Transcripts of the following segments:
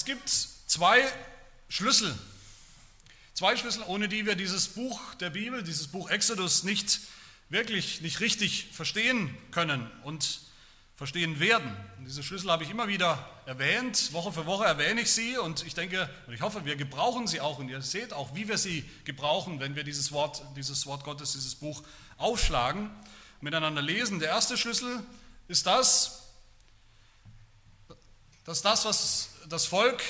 Es gibt zwei Schlüssel, zwei Schlüssel, ohne die wir dieses Buch der Bibel, dieses Buch Exodus nicht wirklich, nicht richtig verstehen können und verstehen werden. Und diese Schlüssel habe ich immer wieder erwähnt, Woche für Woche erwähne ich sie und ich denke und ich hoffe, wir gebrauchen sie auch und ihr seht auch, wie wir sie gebrauchen, wenn wir dieses Wort, dieses Wort Gottes, dieses Buch aufschlagen, miteinander lesen. Der erste Schlüssel ist das, dass das, was das Volk,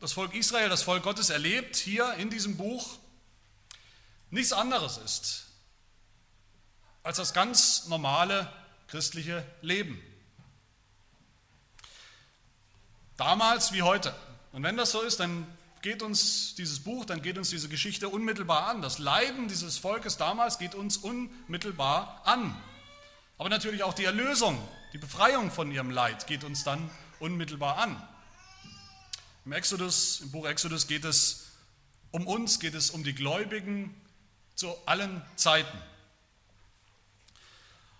das Volk Israel, das Volk Gottes erlebt, hier in diesem Buch, nichts anderes ist als das ganz normale christliche Leben. Damals wie heute. Und wenn das so ist, dann geht uns dieses Buch, dann geht uns diese Geschichte unmittelbar an. Das Leiden dieses Volkes damals geht uns unmittelbar an. Aber natürlich auch die Erlösung, die Befreiung von ihrem Leid geht uns dann unmittelbar an. Im Exodus, im Buch Exodus geht es um uns, geht es um die Gläubigen zu allen Zeiten.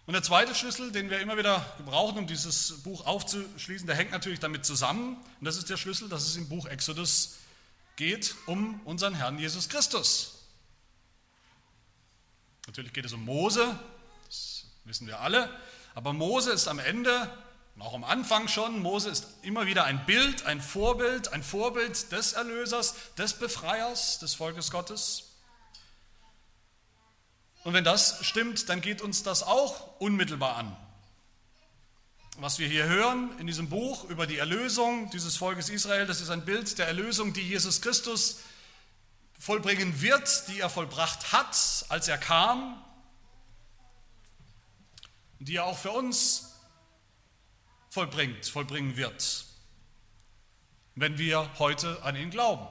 Und der zweite Schlüssel, den wir immer wieder gebrauchen, um dieses Buch aufzuschließen, der hängt natürlich damit zusammen. Und das ist der Schlüssel, dass es im Buch Exodus geht um unseren Herrn Jesus Christus. Natürlich geht es um Mose, das wissen wir alle. Aber Mose ist am Ende, und auch am Anfang schon, Mose ist immer wieder ein Bild, ein Vorbild, ein Vorbild des Erlösers, des Befreiers des Volkes Gottes. Und wenn das stimmt, dann geht uns das auch unmittelbar an. Was wir hier hören in diesem Buch über die Erlösung dieses Volkes Israel, das ist ein Bild der Erlösung, die Jesus Christus vollbringen wird, die er vollbracht hat, als er kam, die er auch für uns vollbringt, vollbringen wird, wenn wir heute an ihn glauben.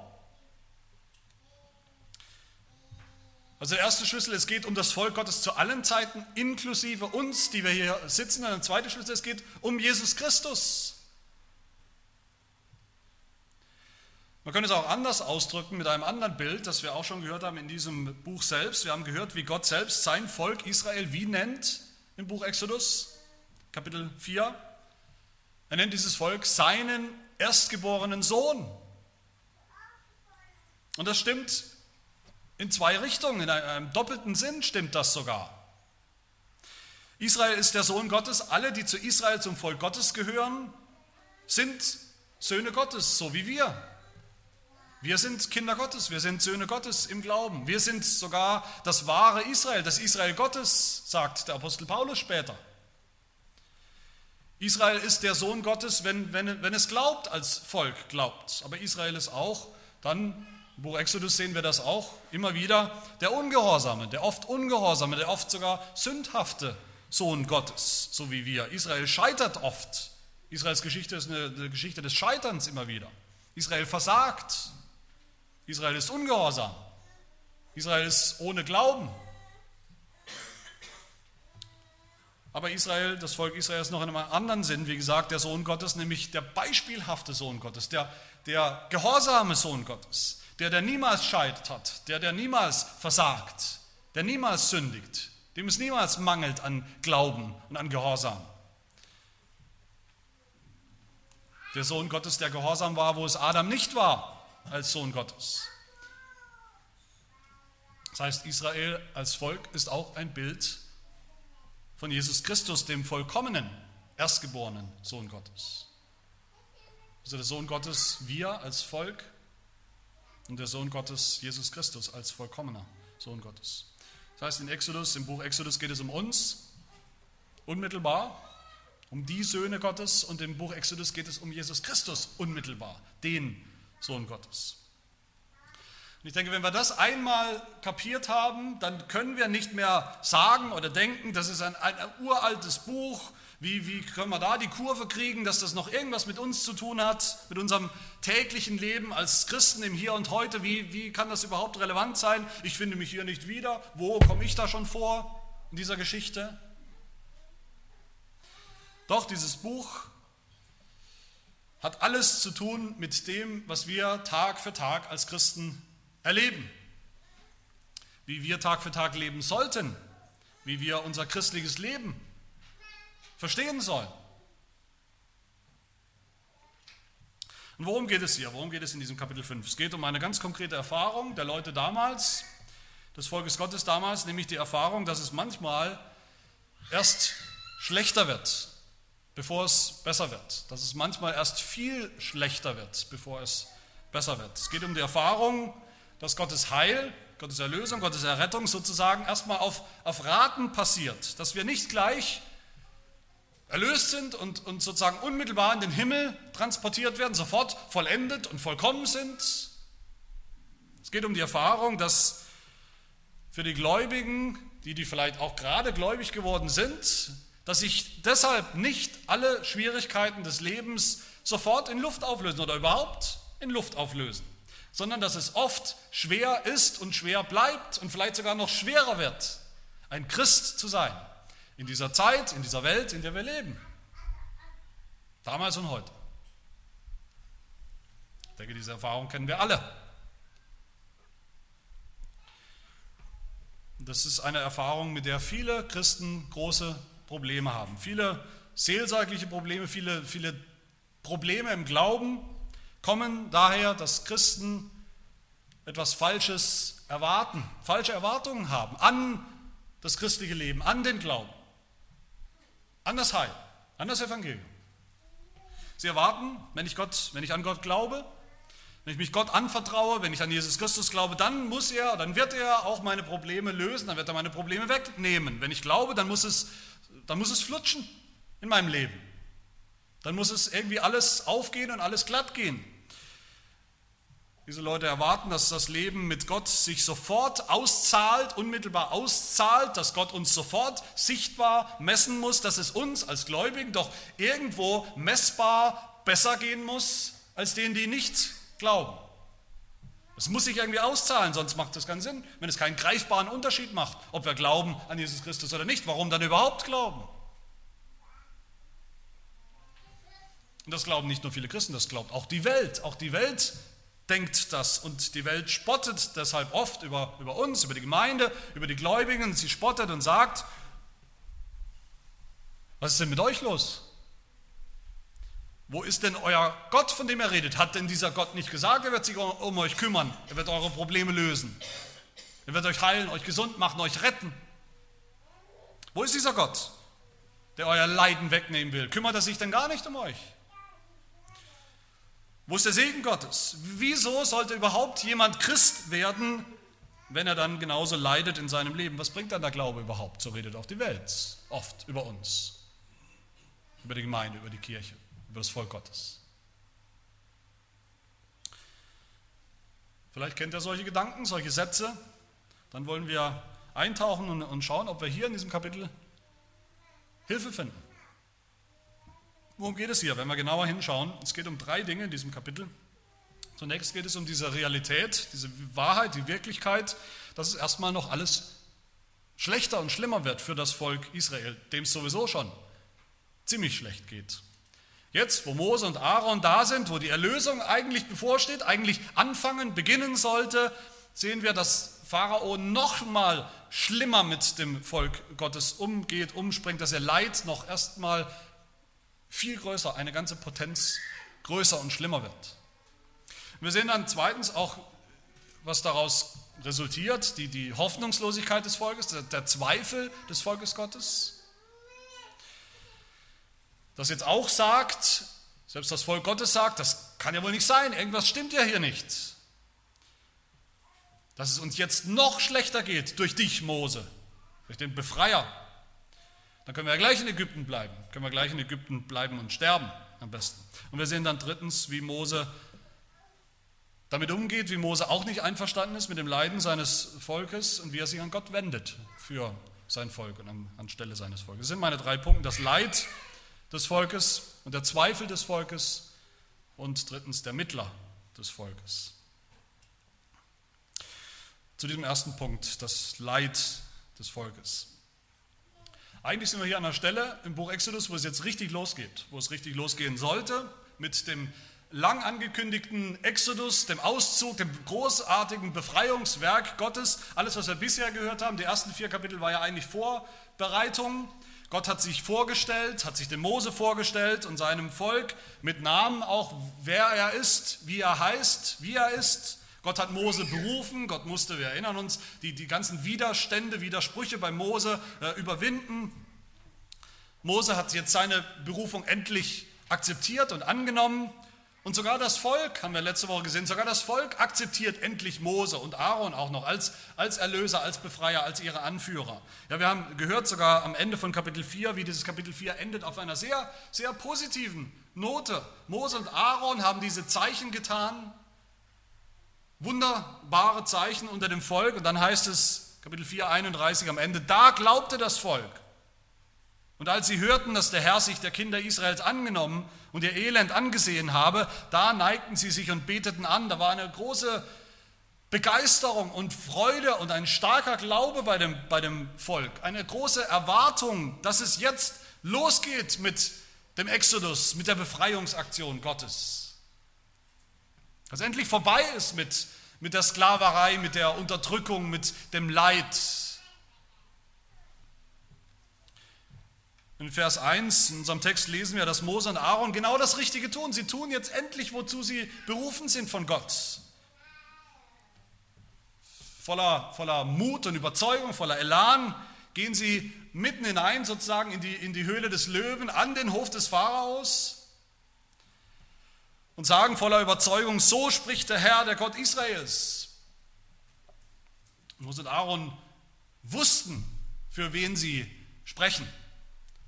Also der erste Schlüssel, es geht um das Volk Gottes zu allen Zeiten, inklusive uns, die wir hier sitzen. Und der zweite Schlüssel, es geht um Jesus Christus. Man könnte es auch anders ausdrücken mit einem anderen Bild, das wir auch schon gehört haben in diesem Buch selbst. Wir haben gehört, wie Gott selbst sein Volk Israel wie nennt im Buch Exodus, Kapitel 4. Er nennt dieses Volk seinen erstgeborenen Sohn. Und das stimmt in zwei Richtungen, in einem doppelten Sinn stimmt das sogar. Israel ist der Sohn Gottes. Alle, die zu Israel zum Volk Gottes gehören, sind Söhne Gottes, so wie wir. Wir sind Kinder Gottes, wir sind Söhne Gottes im Glauben. Wir sind sogar das wahre Israel, das Israel Gottes, sagt der Apostel Paulus später. Israel ist der Sohn Gottes, wenn, wenn, wenn es glaubt, als Volk glaubt. Aber Israel ist auch dann im Buch Exodus sehen wir das auch immer wieder. Der Ungehorsame, der oft Ungehorsame, der oft sogar sündhafte Sohn Gottes, so wie wir. Israel scheitert oft. Israels Geschichte ist eine, eine Geschichte des Scheiterns immer wieder. Israel versagt. Israel ist ungehorsam. Israel ist ohne Glauben. Aber Israel, das Volk Israel ist noch in einem anderen Sinn, wie gesagt, der Sohn Gottes, nämlich der beispielhafte Sohn Gottes, der, der gehorsame Sohn Gottes, der, der niemals scheitert, der, der niemals versagt, der niemals sündigt, dem es niemals mangelt an Glauben und an Gehorsam. Der Sohn Gottes, der gehorsam war, wo es Adam nicht war als Sohn Gottes. Das heißt, Israel als Volk ist auch ein Bild von Jesus Christus, dem vollkommenen, erstgeborenen Sohn Gottes. Also der Sohn Gottes, wir als Volk und der Sohn Gottes, Jesus Christus, als vollkommener Sohn Gottes. Das heißt, in Exodus, im Buch Exodus geht es um uns, unmittelbar, um die Söhne Gottes und im Buch Exodus geht es um Jesus Christus, unmittelbar, den Sohn Gottes. Ich denke, wenn wir das einmal kapiert haben, dann können wir nicht mehr sagen oder denken, das ist ein, ein uraltes Buch, wie, wie können wir da die Kurve kriegen, dass das noch irgendwas mit uns zu tun hat, mit unserem täglichen Leben als Christen im Hier und Heute? Wie, wie kann das überhaupt relevant sein? Ich finde mich hier nicht wieder. Wo komme ich da schon vor in dieser Geschichte? Doch, dieses Buch hat alles zu tun mit dem, was wir Tag für Tag als Christen erleben. Wie wir Tag für Tag leben sollten, wie wir unser christliches Leben verstehen sollen. Und worum geht es hier? Worum geht es in diesem Kapitel 5? Es geht um eine ganz konkrete Erfahrung der Leute damals, des Volkes Gottes damals, nämlich die Erfahrung, dass es manchmal erst schlechter wird, bevor es besser wird. Dass es manchmal erst viel schlechter wird, bevor es besser wird. Es geht um die Erfahrung, dass Gottes Heil, Gottes Erlösung, Gottes Errettung sozusagen erstmal auf, auf Raten passiert. Dass wir nicht gleich erlöst sind und, und sozusagen unmittelbar in den Himmel transportiert werden, sofort vollendet und vollkommen sind. Es geht um die Erfahrung, dass für die Gläubigen, die, die vielleicht auch gerade gläubig geworden sind, dass sich deshalb nicht alle Schwierigkeiten des Lebens sofort in Luft auflösen oder überhaupt in Luft auflösen, sondern dass es oft schwer ist und schwer bleibt und vielleicht sogar noch schwerer wird, ein Christ zu sein in dieser Zeit, in dieser Welt, in der wir leben. Damals und heute. Ich denke, diese Erfahrung kennen wir alle. Das ist eine Erfahrung, mit der viele Christen große Probleme haben. Viele seelsorgliche Probleme, viele, viele Probleme im Glauben kommen daher, dass Christen etwas Falsches erwarten, falsche Erwartungen haben an das christliche Leben, an den Glauben an das Heil, an das Evangelium. Sie erwarten, wenn ich, Gott, wenn ich an Gott glaube, wenn ich mich Gott anvertraue, wenn ich an Jesus Christus glaube, dann muss er, dann wird er auch meine Probleme lösen, dann wird er meine Probleme wegnehmen. Wenn ich glaube, dann muss es, dann muss es flutschen in meinem Leben. Dann muss es irgendwie alles aufgehen und alles glatt gehen. Diese Leute erwarten, dass das Leben mit Gott sich sofort auszahlt, unmittelbar auszahlt, dass Gott uns sofort sichtbar messen muss, dass es uns als Gläubigen doch irgendwo messbar besser gehen muss als denen, die nicht glauben. Es muss sich irgendwie auszahlen, sonst macht das keinen Sinn, wenn es keinen greifbaren Unterschied macht, ob wir glauben an Jesus Christus oder nicht. Warum dann überhaupt glauben? Und das glauben nicht nur viele Christen, das glaubt auch die Welt. Auch die Welt denkt das und die Welt spottet deshalb oft über, über uns, über die Gemeinde, über die Gläubigen. Sie spottet und sagt, was ist denn mit euch los? Wo ist denn euer Gott, von dem er redet? Hat denn dieser Gott nicht gesagt, er wird sich um euch kümmern, er wird eure Probleme lösen, er wird euch heilen, euch gesund machen, euch retten? Wo ist dieser Gott, der euer Leiden wegnehmen will? Kümmert er sich denn gar nicht um euch? Wo ist der Segen Gottes? Wieso sollte überhaupt jemand Christ werden, wenn er dann genauso leidet in seinem Leben? Was bringt dann der Glaube überhaupt? So redet auch die Welt oft über uns, über die Gemeinde, über die Kirche, über das Volk Gottes. Vielleicht kennt ihr solche Gedanken, solche Sätze. Dann wollen wir eintauchen und schauen, ob wir hier in diesem Kapitel Hilfe finden. Worum geht es hier, wenn wir genauer hinschauen? Es geht um drei Dinge in diesem Kapitel. Zunächst geht es um diese Realität, diese Wahrheit, die Wirklichkeit, dass es erstmal noch alles schlechter und schlimmer wird für das Volk Israel, dem es sowieso schon ziemlich schlecht geht. Jetzt, wo Mose und Aaron da sind, wo die Erlösung eigentlich bevorsteht, eigentlich anfangen, beginnen sollte, sehen wir, dass Pharao noch mal schlimmer mit dem Volk Gottes umgeht, umspringt, dass er Leid noch erstmal viel größer, eine ganze Potenz größer und schlimmer wird. Wir sehen dann zweitens auch, was daraus resultiert, die, die Hoffnungslosigkeit des Volkes, der, der Zweifel des Volkes Gottes. Das jetzt auch sagt, selbst das Volk Gottes sagt, das kann ja wohl nicht sein, irgendwas stimmt ja hier nicht. Dass es uns jetzt noch schlechter geht durch dich, Mose, durch den Befreier, dann können wir ja gleich in Ägypten bleiben. Können wir gleich in Ägypten bleiben und sterben am besten. Und wir sehen dann drittens, wie Mose damit umgeht, wie Mose auch nicht einverstanden ist mit dem Leiden seines Volkes und wie er sich an Gott wendet für sein Volk und an, anstelle seines Volkes. Das sind meine drei Punkte. Das Leid des Volkes und der Zweifel des Volkes und drittens der Mittler des Volkes. Zu diesem ersten Punkt, das Leid des Volkes. Eigentlich sind wir hier an der Stelle im Buch Exodus, wo es jetzt richtig losgeht, wo es richtig losgehen sollte, mit dem lang angekündigten Exodus, dem Auszug, dem großartigen Befreiungswerk Gottes. Alles, was wir bisher gehört haben, die ersten vier Kapitel war ja eigentlich Vorbereitung Gott hat sich vorgestellt, hat sich dem Mose vorgestellt und seinem Volk mit Namen auch, wer er ist, wie er heißt, wie er ist. Gott hat Mose berufen, Gott musste, wir erinnern uns, die, die ganzen Widerstände, Widersprüche bei Mose äh, überwinden. Mose hat jetzt seine Berufung endlich akzeptiert und angenommen. Und sogar das Volk, haben wir letzte Woche gesehen, sogar das Volk akzeptiert endlich Mose und Aaron auch noch als, als Erlöser, als Befreier, als ihre Anführer. Ja, wir haben gehört sogar am Ende von Kapitel 4, wie dieses Kapitel 4 endet auf einer sehr, sehr positiven Note. Mose und Aaron haben diese Zeichen getan, wunderbare Zeichen unter dem Volk. Und dann heißt es, Kapitel 4, 31 am Ende, da glaubte das Volk. Und als sie hörten, dass der Herr sich der Kinder Israels angenommen und ihr Elend angesehen habe, da neigten sie sich und beteten an. Da war eine große Begeisterung und Freude und ein starker Glaube bei dem, bei dem Volk. Eine große Erwartung, dass es jetzt losgeht mit dem Exodus, mit der Befreiungsaktion Gottes. Dass endlich vorbei ist mit, mit der Sklaverei, mit der Unterdrückung, mit dem Leid, In Vers 1 in unserem Text lesen wir, dass Mose und Aaron genau das Richtige tun. Sie tun jetzt endlich, wozu sie berufen sind von Gott. Voller, voller Mut und Überzeugung, voller Elan gehen sie mitten hinein sozusagen in die, in die Höhle des Löwen, an den Hof des Pharaos und sagen voller Überzeugung, so spricht der Herr, der Gott Israels. Mose und Aaron wussten, für wen sie sprechen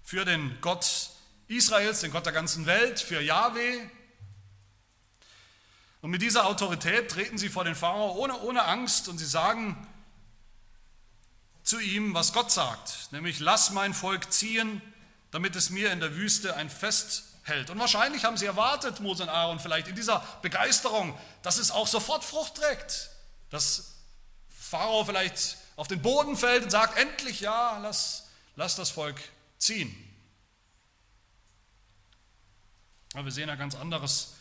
für den Gott Israels, den Gott der ganzen Welt, für Yahweh. Und mit dieser Autorität treten sie vor den Pharao ohne, ohne Angst und sie sagen zu ihm, was Gott sagt, nämlich lass mein Volk ziehen, damit es mir in der Wüste ein Fest hält. Und wahrscheinlich haben sie erwartet, Mose und Aaron vielleicht in dieser Begeisterung, dass es auch sofort Frucht trägt, dass Pharao vielleicht auf den Boden fällt und sagt, endlich ja, lass, lass das Volk ziehen. Aber wir sehen ein ganz anderes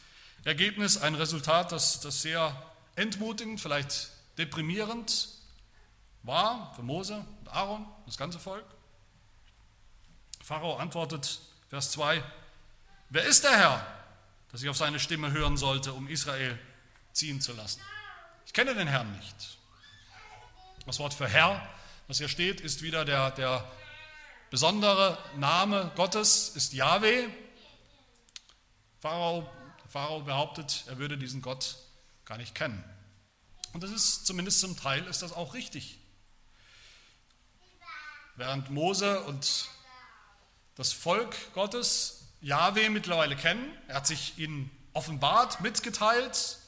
Ergebnis, ein Resultat, das, das sehr entmutigend, vielleicht deprimierend war für Mose und Aaron, das ganze Volk. Pharao antwortet, Vers 2, wer ist der Herr, dass ich auf seine Stimme hören sollte, um Israel ziehen zu lassen? Ich kenne den Herrn nicht. Das Wort für Herr, was hier steht, ist wieder der, der besondere Name Gottes ist Yahweh. Pharao, Pharao behauptet, er würde diesen Gott gar nicht kennen. Und das ist zumindest zum Teil ist das auch richtig. Während Mose und das Volk Gottes Yahweh mittlerweile kennen, er hat sich ihnen offenbart, mitgeteilt,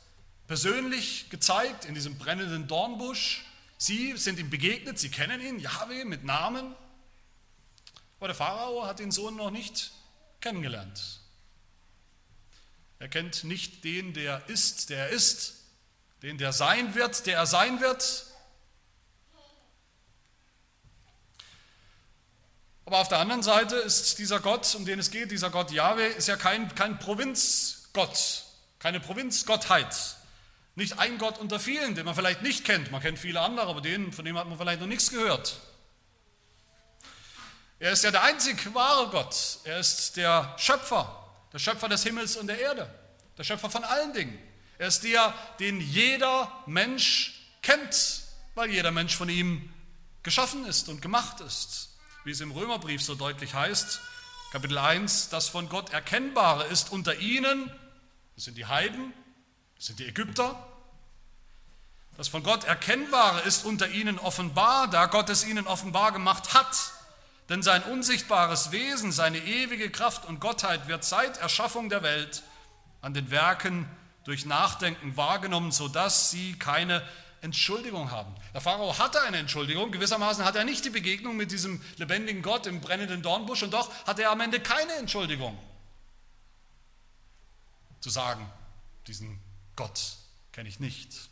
persönlich gezeigt in diesem brennenden Dornbusch. Sie sind ihm begegnet, sie kennen ihn, Yahweh mit Namen. Aber der Pharao hat den Sohn noch nicht kennengelernt. Er kennt nicht den, der ist, der er ist, den, der sein wird, der er sein wird. Aber auf der anderen Seite ist dieser Gott, um den es geht, dieser Gott Yahweh, ist ja kein, kein Provinzgott, keine Provinzgottheit. Nicht ein Gott unter vielen, den man vielleicht nicht kennt. Man kennt viele andere, aber den, von dem hat man vielleicht noch nichts gehört. Er ist ja der einzig wahre Gott. Er ist der Schöpfer, der Schöpfer des Himmels und der Erde, der Schöpfer von allen Dingen. Er ist der, den jeder Mensch kennt, weil jeder Mensch von ihm geschaffen ist und gemacht ist. Wie es im Römerbrief so deutlich heißt, Kapitel 1, das von Gott Erkennbare ist unter ihnen, das sind die Heiden, das sind die Ägypter, das von Gott Erkennbare ist unter ihnen offenbar, da Gott es ihnen offenbar gemacht hat. Denn sein unsichtbares Wesen, seine ewige Kraft und Gottheit wird seit Erschaffung der Welt an den Werken durch Nachdenken wahrgenommen, sodass sie keine Entschuldigung haben. Der Pharao hatte eine Entschuldigung, gewissermaßen hat er nicht die Begegnung mit diesem lebendigen Gott im brennenden Dornbusch und doch hat er am Ende keine Entschuldigung zu sagen, diesen Gott kenne ich nicht.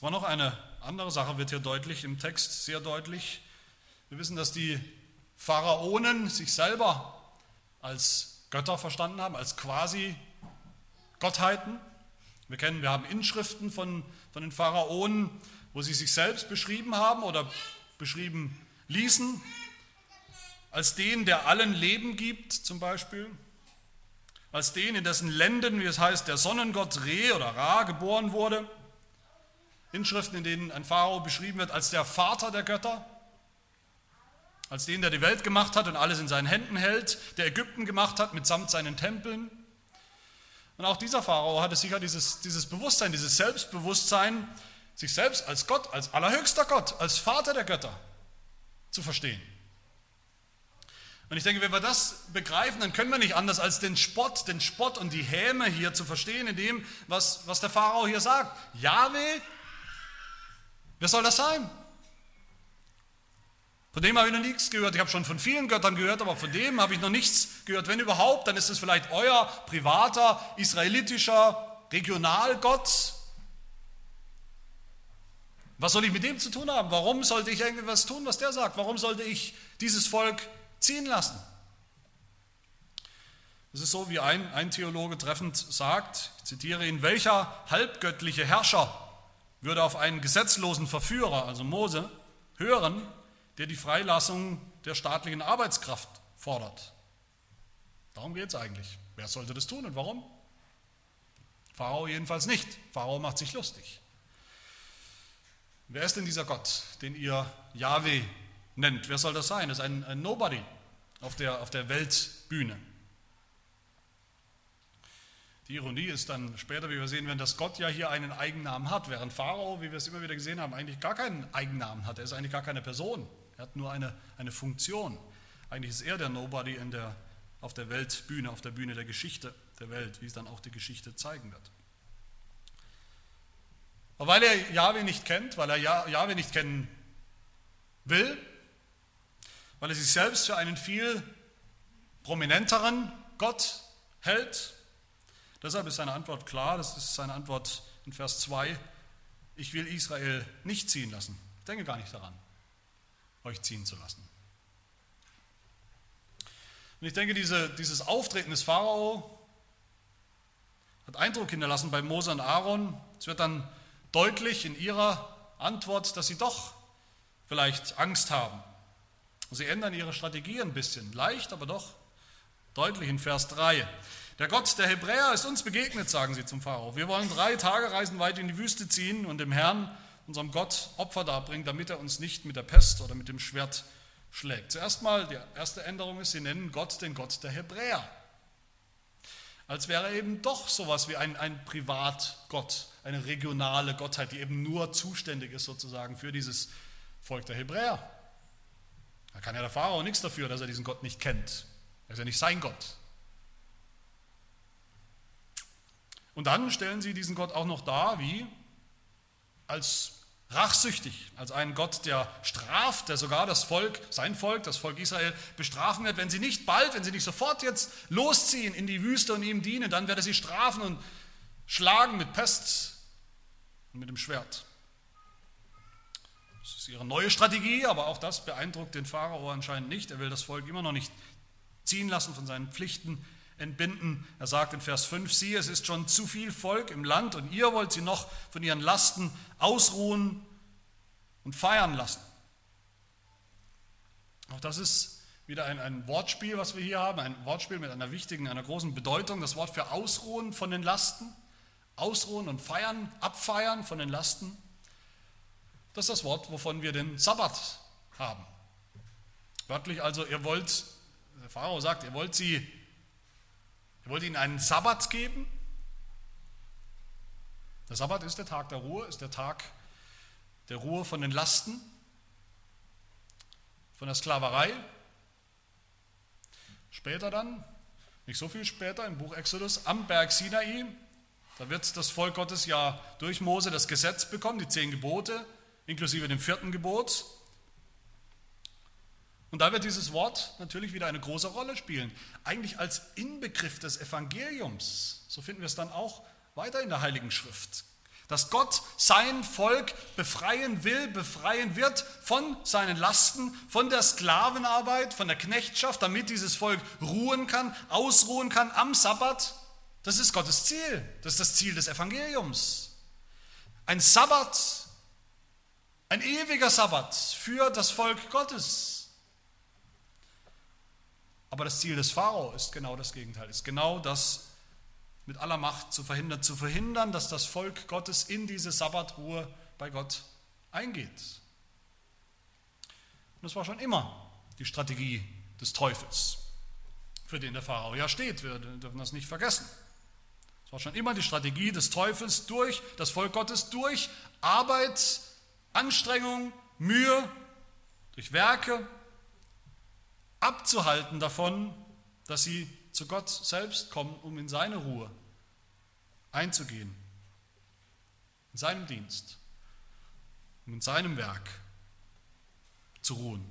War noch eine andere Sache wird hier deutlich im Text, sehr deutlich. Wir wissen, dass die Pharaonen sich selber als Götter verstanden haben, als quasi Gottheiten. Wir kennen, wir haben Inschriften von, von den Pharaonen, wo sie sich selbst beschrieben haben oder beschrieben ließen, als den, der allen Leben gibt zum Beispiel, als den, in dessen Ländern, wie es heißt, der Sonnengott Re oder Ra geboren wurde, Inschriften, in denen ein Pharao beschrieben wird als der Vater der Götter, als den, der die Welt gemacht hat und alles in seinen Händen hält, der Ägypten gemacht hat mitsamt seinen Tempeln. Und auch dieser Pharao hatte sicher dieses, dieses Bewusstsein, dieses Selbstbewusstsein, sich selbst als Gott, als allerhöchster Gott, als Vater der Götter zu verstehen. Und ich denke, wenn wir das begreifen, dann können wir nicht anders als den Spott, den Spott und die Häme hier zu verstehen in dem, was, was der Pharao hier sagt. Jahwe, wer soll das sein? Von dem habe ich noch nichts gehört. Ich habe schon von vielen Göttern gehört, aber von dem habe ich noch nichts gehört. Wenn überhaupt, dann ist es vielleicht euer privater, israelitischer Regionalgott. Was soll ich mit dem zu tun haben? Warum sollte ich irgendwas tun, was der sagt? Warum sollte ich dieses Volk ziehen lassen? Es ist so, wie ein, ein Theologe treffend sagt, ich zitiere ihn, welcher halbgöttliche Herrscher würde auf einen gesetzlosen Verführer, also Mose, hören, der die Freilassung der staatlichen Arbeitskraft fordert. Darum geht es eigentlich. Wer sollte das tun und warum? Pharao jedenfalls nicht. Pharao macht sich lustig. Wer ist denn dieser Gott, den ihr Yahweh nennt? Wer soll das sein? Das ist ein, ein Nobody auf der, auf der Weltbühne. Die Ironie ist dann später, wie wir sehen werden, dass Gott ja hier einen Eigennamen hat, während Pharao, wie wir es immer wieder gesehen haben, eigentlich gar keinen Eigennamen hat. Er ist eigentlich gar keine Person. Er hat nur eine, eine Funktion. Eigentlich ist er der Nobody in der, auf der Weltbühne, auf der Bühne der Geschichte der Welt, wie es dann auch die Geschichte zeigen wird. Aber weil er Jahwe nicht kennt, weil er Jahwe nicht kennen will, weil er sich selbst für einen viel prominenteren Gott hält, deshalb ist seine Antwort klar, das ist seine Antwort in Vers 2, ich will Israel nicht ziehen lassen. Ich denke gar nicht daran euch ziehen zu lassen. Und ich denke, diese, dieses Auftreten des Pharao hat Eindruck hinterlassen bei Mose und Aaron. Es wird dann deutlich in ihrer Antwort, dass sie doch vielleicht Angst haben. Sie ändern ihre Strategie ein bisschen, leicht, aber doch deutlich in Vers 3. Der Gott der Hebräer ist uns begegnet, sagen sie zum Pharao. Wir wollen drei Tagereisen weit in die Wüste ziehen und dem Herrn unserem Gott Opfer darbringen, damit er uns nicht mit der Pest oder mit dem Schwert schlägt. Zuerst mal, die erste Änderung ist, sie nennen Gott den Gott der Hebräer. Als wäre er eben doch sowas wie ein, ein Privatgott, eine regionale Gottheit, die eben nur zuständig ist sozusagen für dieses Volk der Hebräer. Da kann ja der Pharao nichts dafür, dass er diesen Gott nicht kennt. Er ist ja nicht sein Gott. Und dann stellen sie diesen Gott auch noch dar wie als rachsüchtig, als einen Gott, der straft, der sogar das Volk, sein Volk, das Volk Israel bestrafen wird. Wenn sie nicht bald, wenn sie nicht sofort jetzt losziehen in die Wüste und ihm dienen, dann wird er sie strafen und schlagen mit Pest und mit dem Schwert. Das ist ihre neue Strategie, aber auch das beeindruckt den Pharao anscheinend nicht. Er will das Volk immer noch nicht ziehen lassen von seinen Pflichten entbinden. Er sagt in Vers 5, siehe, es ist schon zu viel Volk im Land und ihr wollt sie noch von ihren Lasten ausruhen und feiern lassen. Auch das ist wieder ein, ein Wortspiel, was wir hier haben, ein Wortspiel mit einer wichtigen, einer großen Bedeutung. Das Wort für ausruhen von den Lasten, ausruhen und feiern, abfeiern von den Lasten. Das ist das Wort, wovon wir den Sabbat haben. Wörtlich also, ihr wollt, der Pharao sagt, ihr wollt sie er wollte ihnen einen Sabbat geben. Der Sabbat ist der Tag der Ruhe, ist der Tag der Ruhe von den Lasten, von der Sklaverei. Später dann, nicht so viel später, im Buch Exodus, am Berg Sinai, da wird das Volk Gottes ja durch Mose das Gesetz bekommen, die zehn Gebote, inklusive dem vierten Gebot. Und da wird dieses Wort natürlich wieder eine große Rolle spielen. Eigentlich als Inbegriff des Evangeliums. So finden wir es dann auch weiter in der Heiligen Schrift. Dass Gott sein Volk befreien will, befreien wird von seinen Lasten, von der Sklavenarbeit, von der Knechtschaft, damit dieses Volk ruhen kann, ausruhen kann am Sabbat. Das ist Gottes Ziel. Das ist das Ziel des Evangeliums. Ein Sabbat, Ein ewiger Sabbat für das Volk Gottes. Aber das Ziel des Pharao ist genau das Gegenteil, ist genau das mit aller Macht zu verhindern, zu verhindern, dass das Volk Gottes in diese Sabbatruhe bei Gott eingeht. Und das war schon immer die Strategie des Teufels, für den der Pharao ja steht. Wir dürfen das nicht vergessen. Es war schon immer die Strategie des Teufels durch das Volk Gottes, durch Arbeit, Anstrengung, Mühe, durch Werke abzuhalten davon, dass sie zu Gott selbst kommen, um in seine Ruhe einzugehen, in seinem Dienst, um in seinem Werk zu ruhen.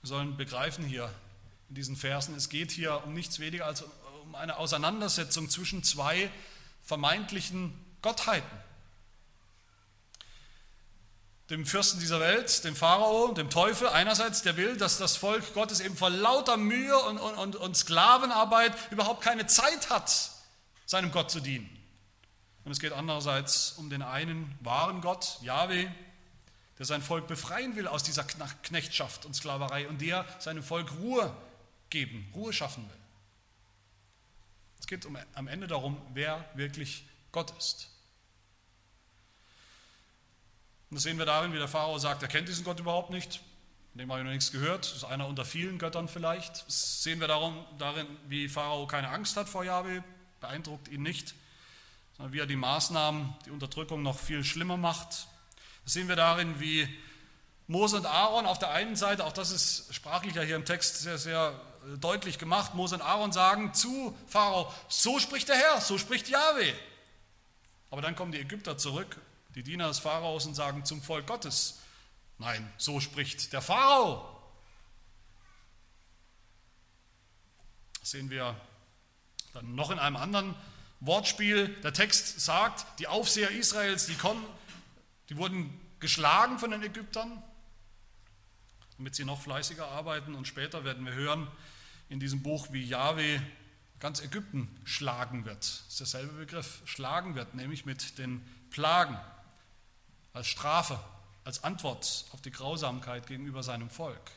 Wir sollen begreifen hier in diesen Versen, es geht hier um nichts weniger als um eine Auseinandersetzung zwischen zwei vermeintlichen Gottheiten. Dem Fürsten dieser Welt, dem Pharao, dem Teufel einerseits, der will, dass das Volk Gottes eben vor lauter Mühe und, und, und Sklavenarbeit überhaupt keine Zeit hat, seinem Gott zu dienen. Und es geht andererseits um den einen wahren Gott, Yahweh, der sein Volk befreien will aus dieser Knechtschaft und Sklaverei und der seinem Volk Ruhe geben, Ruhe schaffen will. Es geht um, am Ende darum, wer wirklich Gott ist. Und das sehen wir darin, wie der Pharao sagt, er kennt diesen Gott überhaupt nicht, von dem habe ich noch nichts gehört, das ist einer unter vielen Göttern vielleicht. Das sehen wir darum, darin, wie Pharao keine Angst hat vor Jahwe, beeindruckt ihn nicht, sondern wie er die Maßnahmen, die Unterdrückung noch viel schlimmer macht. Das sehen wir darin, wie Mose und Aaron auf der einen Seite, auch das ist sprachlicher hier im Text sehr, sehr äh, deutlich gemacht, Mose und Aaron sagen zu Pharao, so spricht der Herr, so spricht Yahweh. Aber dann kommen die Ägypter zurück, die Diener des Pharaos, und sagen zum Volk Gottes, nein, so spricht der Pharao. Das sehen wir dann noch in einem anderen Wortspiel. Der Text sagt, die Aufseher Israels, die kommen die wurden geschlagen von den Ägyptern, damit sie noch fleißiger arbeiten. Und später werden wir hören in diesem Buch, wie Yahweh ganz Ägypten schlagen wird. Das ist derselbe Begriff, schlagen wird, nämlich mit den Plagen als Strafe, als Antwort auf die Grausamkeit gegenüber seinem Volk.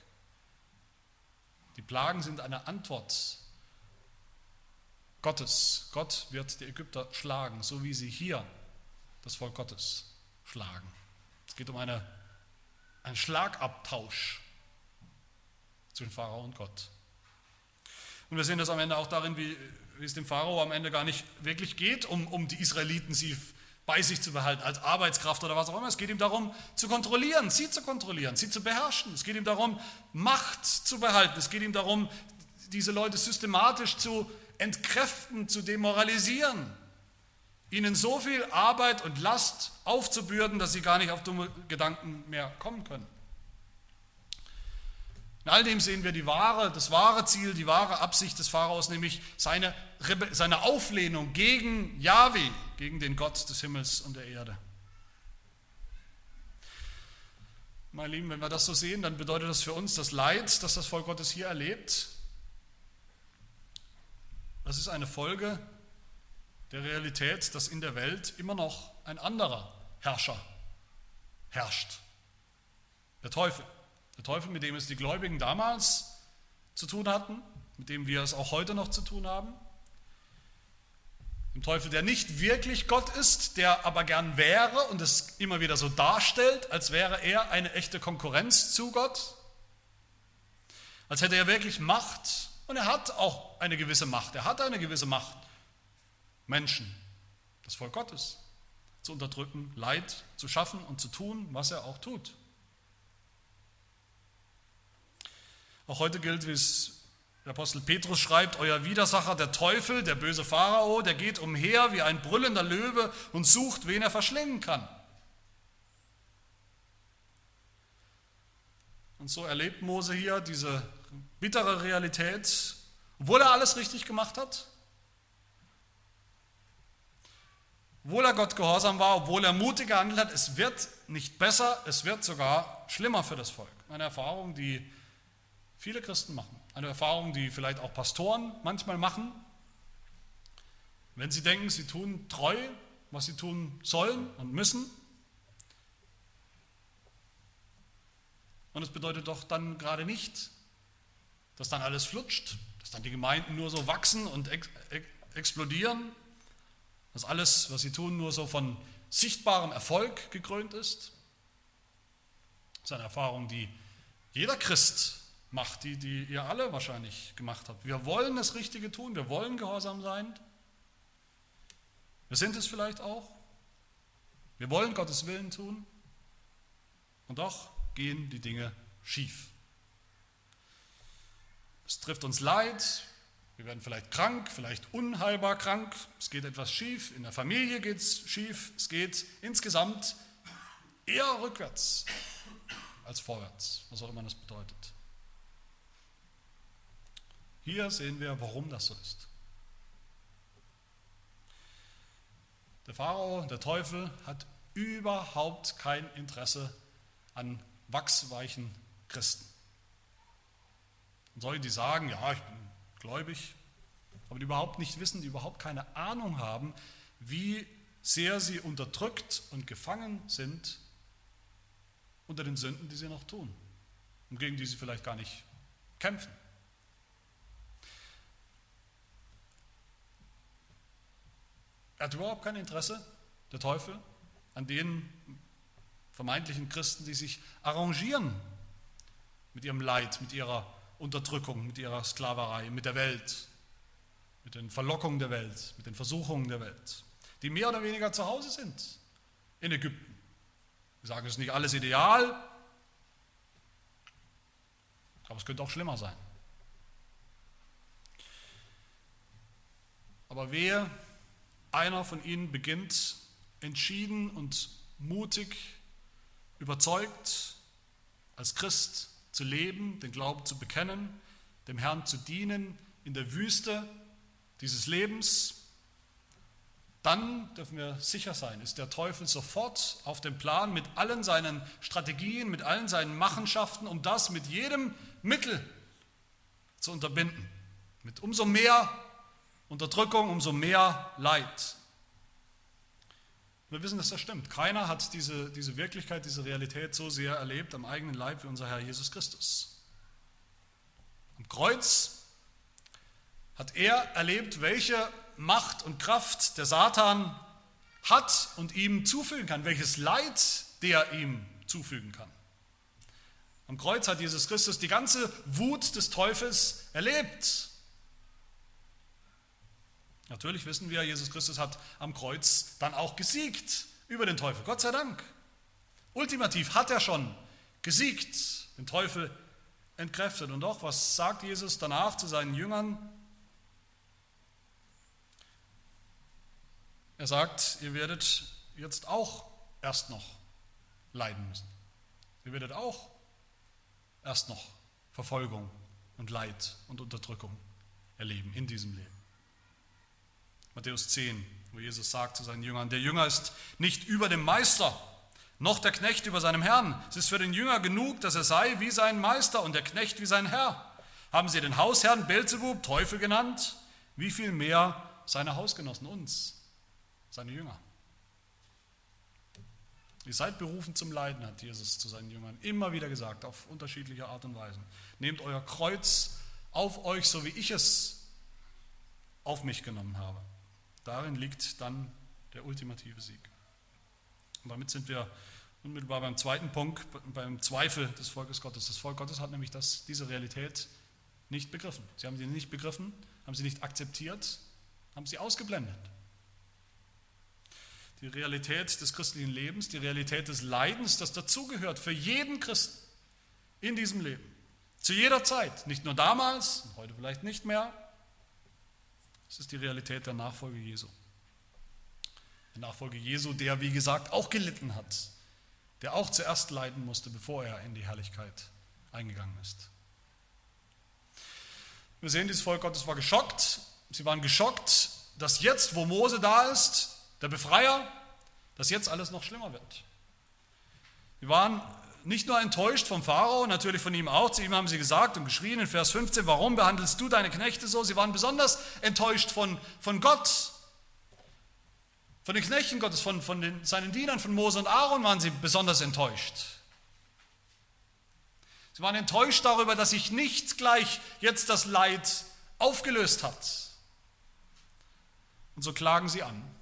Die Plagen sind eine Antwort Gottes. Gott wird die Ägypter schlagen, so wie sie hier das Volk Gottes schlagen. Es geht um eine, einen Schlagabtausch zwischen Pharao und Gott. Und wir sehen das am Ende auch darin, wie, wie es dem Pharao am Ende gar nicht wirklich geht, um, um die Israeliten sie bei sich zu behalten, als Arbeitskraft oder was auch immer. Es geht ihm darum, zu kontrollieren, sie zu kontrollieren, sie zu beherrschen. Es geht ihm darum, Macht zu behalten. Es geht ihm darum, diese Leute systematisch zu entkräften, zu demoralisieren ihnen so viel Arbeit und Last aufzubürden, dass sie gar nicht auf dumme Gedanken mehr kommen können. In all dem sehen wir die wahre, das wahre Ziel, die wahre Absicht des Pharaos, nämlich seine, seine Auflehnung gegen Yahweh, gegen den Gott des Himmels und der Erde. Meine Lieben, wenn wir das so sehen, dann bedeutet das für uns das Leid, das das Volk Gottes hier erlebt. Das ist eine Folge der Realität, dass in der Welt immer noch ein anderer Herrscher herrscht. Der Teufel. Der Teufel, mit dem es die Gläubigen damals zu tun hatten, mit dem wir es auch heute noch zu tun haben. Dem Teufel, der nicht wirklich Gott ist, der aber gern wäre und es immer wieder so darstellt, als wäre er eine echte Konkurrenz zu Gott. Als hätte er wirklich Macht und er hat auch eine gewisse Macht. Er hat eine gewisse Macht Menschen, das Volk Gottes, zu unterdrücken, Leid zu schaffen und zu tun, was er auch tut. Auch heute gilt, wie es der Apostel Petrus schreibt, euer Widersacher, der Teufel, der böse Pharao, der geht umher wie ein brüllender Löwe und sucht, wen er verschlingen kann. Und so erlebt Mose hier diese bittere Realität, obwohl er alles richtig gemacht hat, obwohl er Gott gehorsam war, obwohl er mutig gehandelt hat, es wird nicht besser, es wird sogar schlimmer für das Volk. Eine Erfahrung, die viele Christen machen. Eine Erfahrung, die vielleicht auch Pastoren manchmal machen. Wenn sie denken, sie tun treu was sie tun sollen und müssen. Und es bedeutet doch dann gerade nicht, dass dann alles flutscht, dass dann die Gemeinden nur so wachsen und ex explodieren, dass alles, was sie tun, nur so von sichtbarem Erfolg gekrönt ist. Das ist eine Erfahrung, die jeder Christ macht, die, die ihr alle wahrscheinlich gemacht habt. Wir wollen das Richtige tun, wir wollen gehorsam sein. Wir sind es vielleicht auch. Wir wollen Gottes Willen tun. Und doch gehen die Dinge schief. Es trifft uns Leid, wir werden vielleicht krank, vielleicht unheilbar krank, es geht etwas schief, in der Familie geht es schief, es geht insgesamt eher rückwärts als vorwärts, was auch immer das bedeutet. Hier sehen wir, warum das so ist. Der Pharao, der Teufel, hat überhaupt kein Interesse an wachsweichen Christen. Und solche, die sagen, ja, ich bin gläubig, aber die überhaupt nicht wissen, die überhaupt keine Ahnung haben, wie sehr sie unterdrückt und gefangen sind unter den Sünden, die sie noch tun und gegen die sie vielleicht gar nicht kämpfen. Er hat überhaupt kein Interesse, der Teufel, an den vermeintlichen Christen, die sich arrangieren mit ihrem Leid, mit ihrer Unterdrückung, mit ihrer Sklaverei, mit der Welt, mit den Verlockungen der Welt, mit den Versuchungen der Welt, die mehr oder weniger zu Hause sind in Ägypten. Wir sagen, es ist nicht alles ideal, aber es könnte auch schlimmer sein. Aber wehe, einer von ihnen beginnt entschieden und mutig, überzeugt, als Christ zu leben, den Glauben zu bekennen, dem Herrn zu dienen in der Wüste dieses Lebens, dann dürfen wir sicher sein, ist der Teufel sofort auf dem Plan mit allen seinen Strategien, mit allen seinen Machenschaften, um das mit jedem Mittel zu unterbinden. Mit umso mehr Unterdrückung, umso mehr Leid. Wir wissen, dass das stimmt. Keiner hat diese, diese Wirklichkeit, diese Realität so sehr erlebt am eigenen Leib wie unser Herr Jesus Christus. Am Kreuz hat er erlebt, welche Macht und Kraft der Satan hat und ihm zufügen kann, welches Leid der ihm zufügen kann. Am Kreuz hat Jesus Christus die ganze Wut des Teufels erlebt. Natürlich wissen wir, Jesus Christus hat am Kreuz dann auch gesiegt über den Teufel. Gott sei Dank. Ultimativ hat er schon gesiegt, den Teufel entkräftet. Und doch, was sagt Jesus danach zu seinen Jüngern? Er sagt, ihr werdet jetzt auch erst noch leiden müssen. Ihr werdet auch erst noch Verfolgung und Leid und Unterdrückung erleben in diesem Leben. Matthäus 10, wo Jesus sagt zu seinen Jüngern, der Jünger ist nicht über dem Meister, noch der Knecht über seinem Herrn. Es ist für den Jünger genug, dass er sei wie sein Meister und der Knecht wie sein Herr. Haben sie den Hausherrn Beelzebub Teufel genannt? Wie viel mehr seine Hausgenossen, uns, seine Jünger? Ihr seid berufen zum Leiden, hat Jesus zu seinen Jüngern immer wieder gesagt, auf unterschiedliche Art und Weise. Nehmt euer Kreuz auf euch, so wie ich es auf mich genommen habe. Darin liegt dann der ultimative Sieg. Und damit sind wir unmittelbar beim zweiten Punkt, beim Zweifel des Volkes Gottes. Das Volk Gottes hat nämlich das, diese Realität nicht begriffen. Sie haben sie nicht begriffen, haben sie nicht akzeptiert, haben sie ausgeblendet. Die Realität des christlichen Lebens, die Realität des Leidens, das dazugehört für jeden Christen in diesem Leben. Zu jeder Zeit, nicht nur damals, heute vielleicht nicht mehr, das ist die Realität der Nachfolge Jesu. Der Nachfolge Jesu, der, wie gesagt, auch gelitten hat, der auch zuerst leiden musste, bevor er in die Herrlichkeit eingegangen ist. Wir sehen, dieses Volk Gottes war geschockt. Sie waren geschockt, dass jetzt, wo Mose da ist, der Befreier, dass jetzt alles noch schlimmer wird. Sie waren nicht nur enttäuscht vom Pharao, natürlich von ihm auch, zu ihm haben sie gesagt und geschrien in Vers 15, warum behandelst du deine Knechte so? Sie waren besonders enttäuscht von, von Gott. Von den Knechten Gottes, von, von den, seinen Dienern, von Mose und Aaron waren sie besonders enttäuscht. Sie waren enttäuscht darüber, dass sich nicht gleich jetzt das Leid aufgelöst hat. Und so klagen sie an.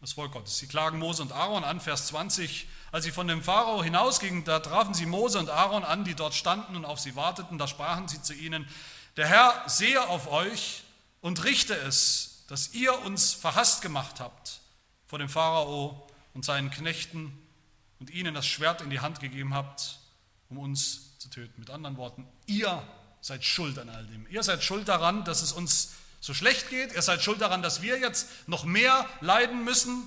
Das Volk Gottes. Sie klagen Mose und Aaron an, Vers 20. Als sie von dem Pharao hinausgingen, da trafen sie Mose und Aaron an, die dort standen und auf sie warteten. Da sprachen sie zu ihnen, der Herr sehe auf euch und richte es, dass ihr uns verhasst gemacht habt vor dem Pharao und seinen Knechten und ihnen das Schwert in die Hand gegeben habt, um uns zu töten. Mit anderen Worten, ihr seid schuld an all dem. Ihr seid schuld daran, dass es uns so schlecht geht. Ihr seid schuld daran, dass wir jetzt noch mehr leiden müssen.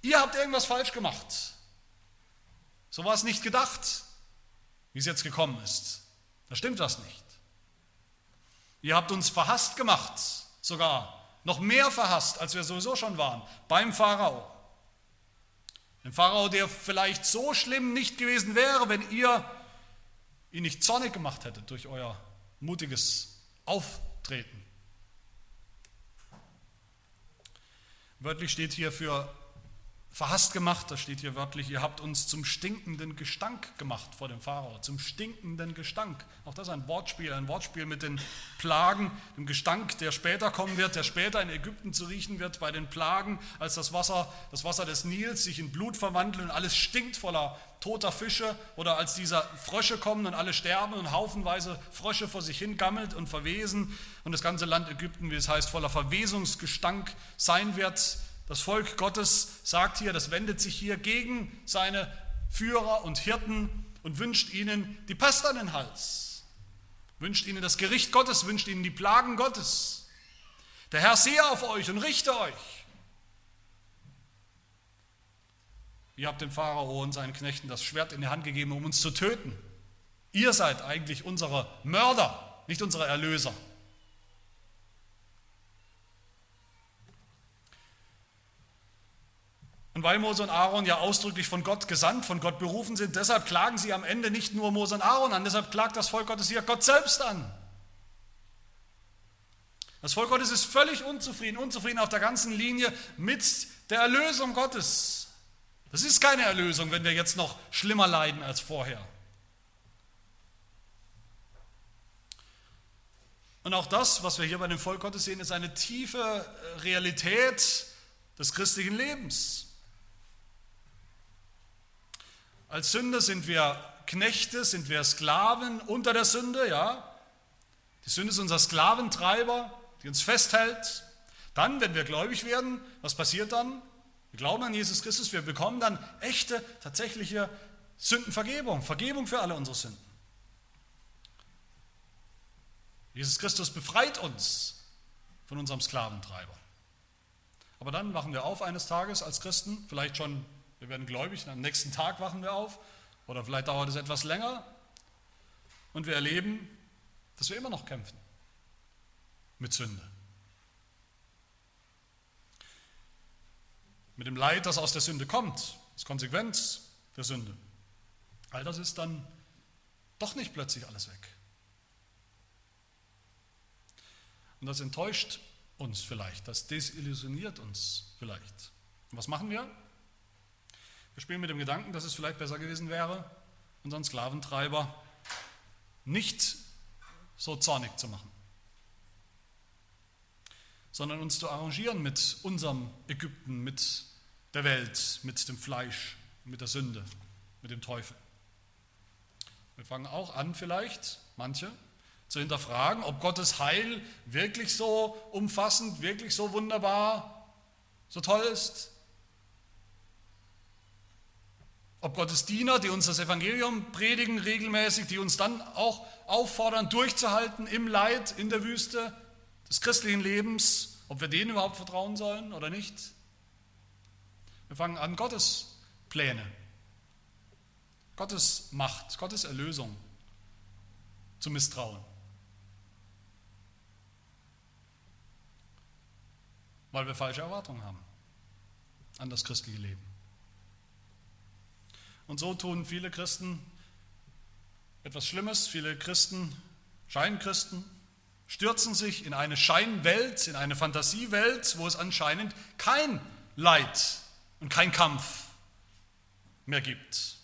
Ihr habt irgendwas falsch gemacht. So war es nicht gedacht, wie es jetzt gekommen ist. Da stimmt was nicht. Ihr habt uns verhasst gemacht, sogar noch mehr verhasst, als wir sowieso schon waren, beim Pharao. Ein Pharao, der vielleicht so schlimm nicht gewesen wäre, wenn ihr ihn nicht zornig gemacht hättet durch euer mutiges Auftreten. Wörtlich steht hier für verhasst gemacht, das steht hier wörtlich, ihr habt uns zum stinkenden Gestank gemacht vor dem Pharao, zum stinkenden Gestank. Auch das ist ein Wortspiel, ein Wortspiel mit den Plagen, dem Gestank, der später kommen wird, der später in Ägypten zu riechen wird bei den Plagen, als das Wasser, das Wasser des Nils sich in Blut verwandelt und alles stinkt voller toter Fische oder als diese Frösche kommen und alle sterben und haufenweise Frösche vor sich hin gammelt und verwesen und das ganze Land Ägypten, wie es heißt, voller Verwesungsgestank sein wird das Volk Gottes sagt hier, das wendet sich hier gegen seine Führer und Hirten und wünscht ihnen die Pest an den Hals, wünscht ihnen das Gericht Gottes, wünscht ihnen die Plagen Gottes. Der Herr sehe auf euch und richte euch. Ihr habt dem Pharao und seinen Knechten das Schwert in die Hand gegeben, um uns zu töten. Ihr seid eigentlich unsere Mörder, nicht unsere Erlöser. Und weil Mose und Aaron ja ausdrücklich von Gott gesandt, von Gott berufen sind, deshalb klagen sie am Ende nicht nur Mose und Aaron an, deshalb klagt das Volk Gottes hier Gott selbst an. Das Volk Gottes ist völlig unzufrieden, unzufrieden auf der ganzen Linie mit der Erlösung Gottes. Das ist keine Erlösung, wenn wir jetzt noch schlimmer leiden als vorher. Und auch das, was wir hier bei dem Volk Gottes sehen, ist eine tiefe Realität des christlichen Lebens. Als Sünder sind wir Knechte, sind wir Sklaven unter der Sünde, ja. Die Sünde ist unser Sklaventreiber, die uns festhält. Dann, wenn wir gläubig werden, was passiert dann? Wir glauben an Jesus Christus, wir bekommen dann echte, tatsächliche Sündenvergebung, Vergebung für alle unsere Sünden. Jesus Christus befreit uns von unserem Sklaventreiber. Aber dann wachen wir auf eines Tages als Christen, vielleicht schon wir werden gläubig und am nächsten Tag wachen wir auf oder vielleicht dauert es etwas länger und wir erleben, dass wir immer noch kämpfen mit Sünde. Mit dem Leid, das aus der Sünde kommt, als Konsequenz der Sünde. All das ist dann doch nicht plötzlich alles weg. Und das enttäuscht uns vielleicht, das desillusioniert uns vielleicht. Und was machen wir? Wir spielen mit dem Gedanken, dass es vielleicht besser gewesen wäre, unseren Sklaventreiber nicht so zornig zu machen, sondern uns zu arrangieren mit unserem Ägypten, mit der Welt, mit dem Fleisch, mit der Sünde, mit dem Teufel. Wir fangen auch an, vielleicht, manche, zu hinterfragen, ob Gottes Heil wirklich so umfassend, wirklich so wunderbar, so toll ist, ob Gottes Diener, die uns das Evangelium predigen regelmäßig, die uns dann auch auffordern, durchzuhalten im Leid, in der Wüste des christlichen Lebens, ob wir denen überhaupt vertrauen sollen oder nicht. Wir fangen an, Gottes Pläne, Gottes Macht, Gottes Erlösung zu misstrauen. Weil wir falsche Erwartungen haben an das christliche Leben. Und so tun viele Christen etwas Schlimmes. Viele Christen, Scheinchristen, stürzen sich in eine Scheinwelt, in eine Fantasiewelt, wo es anscheinend kein Leid und kein Kampf mehr gibt.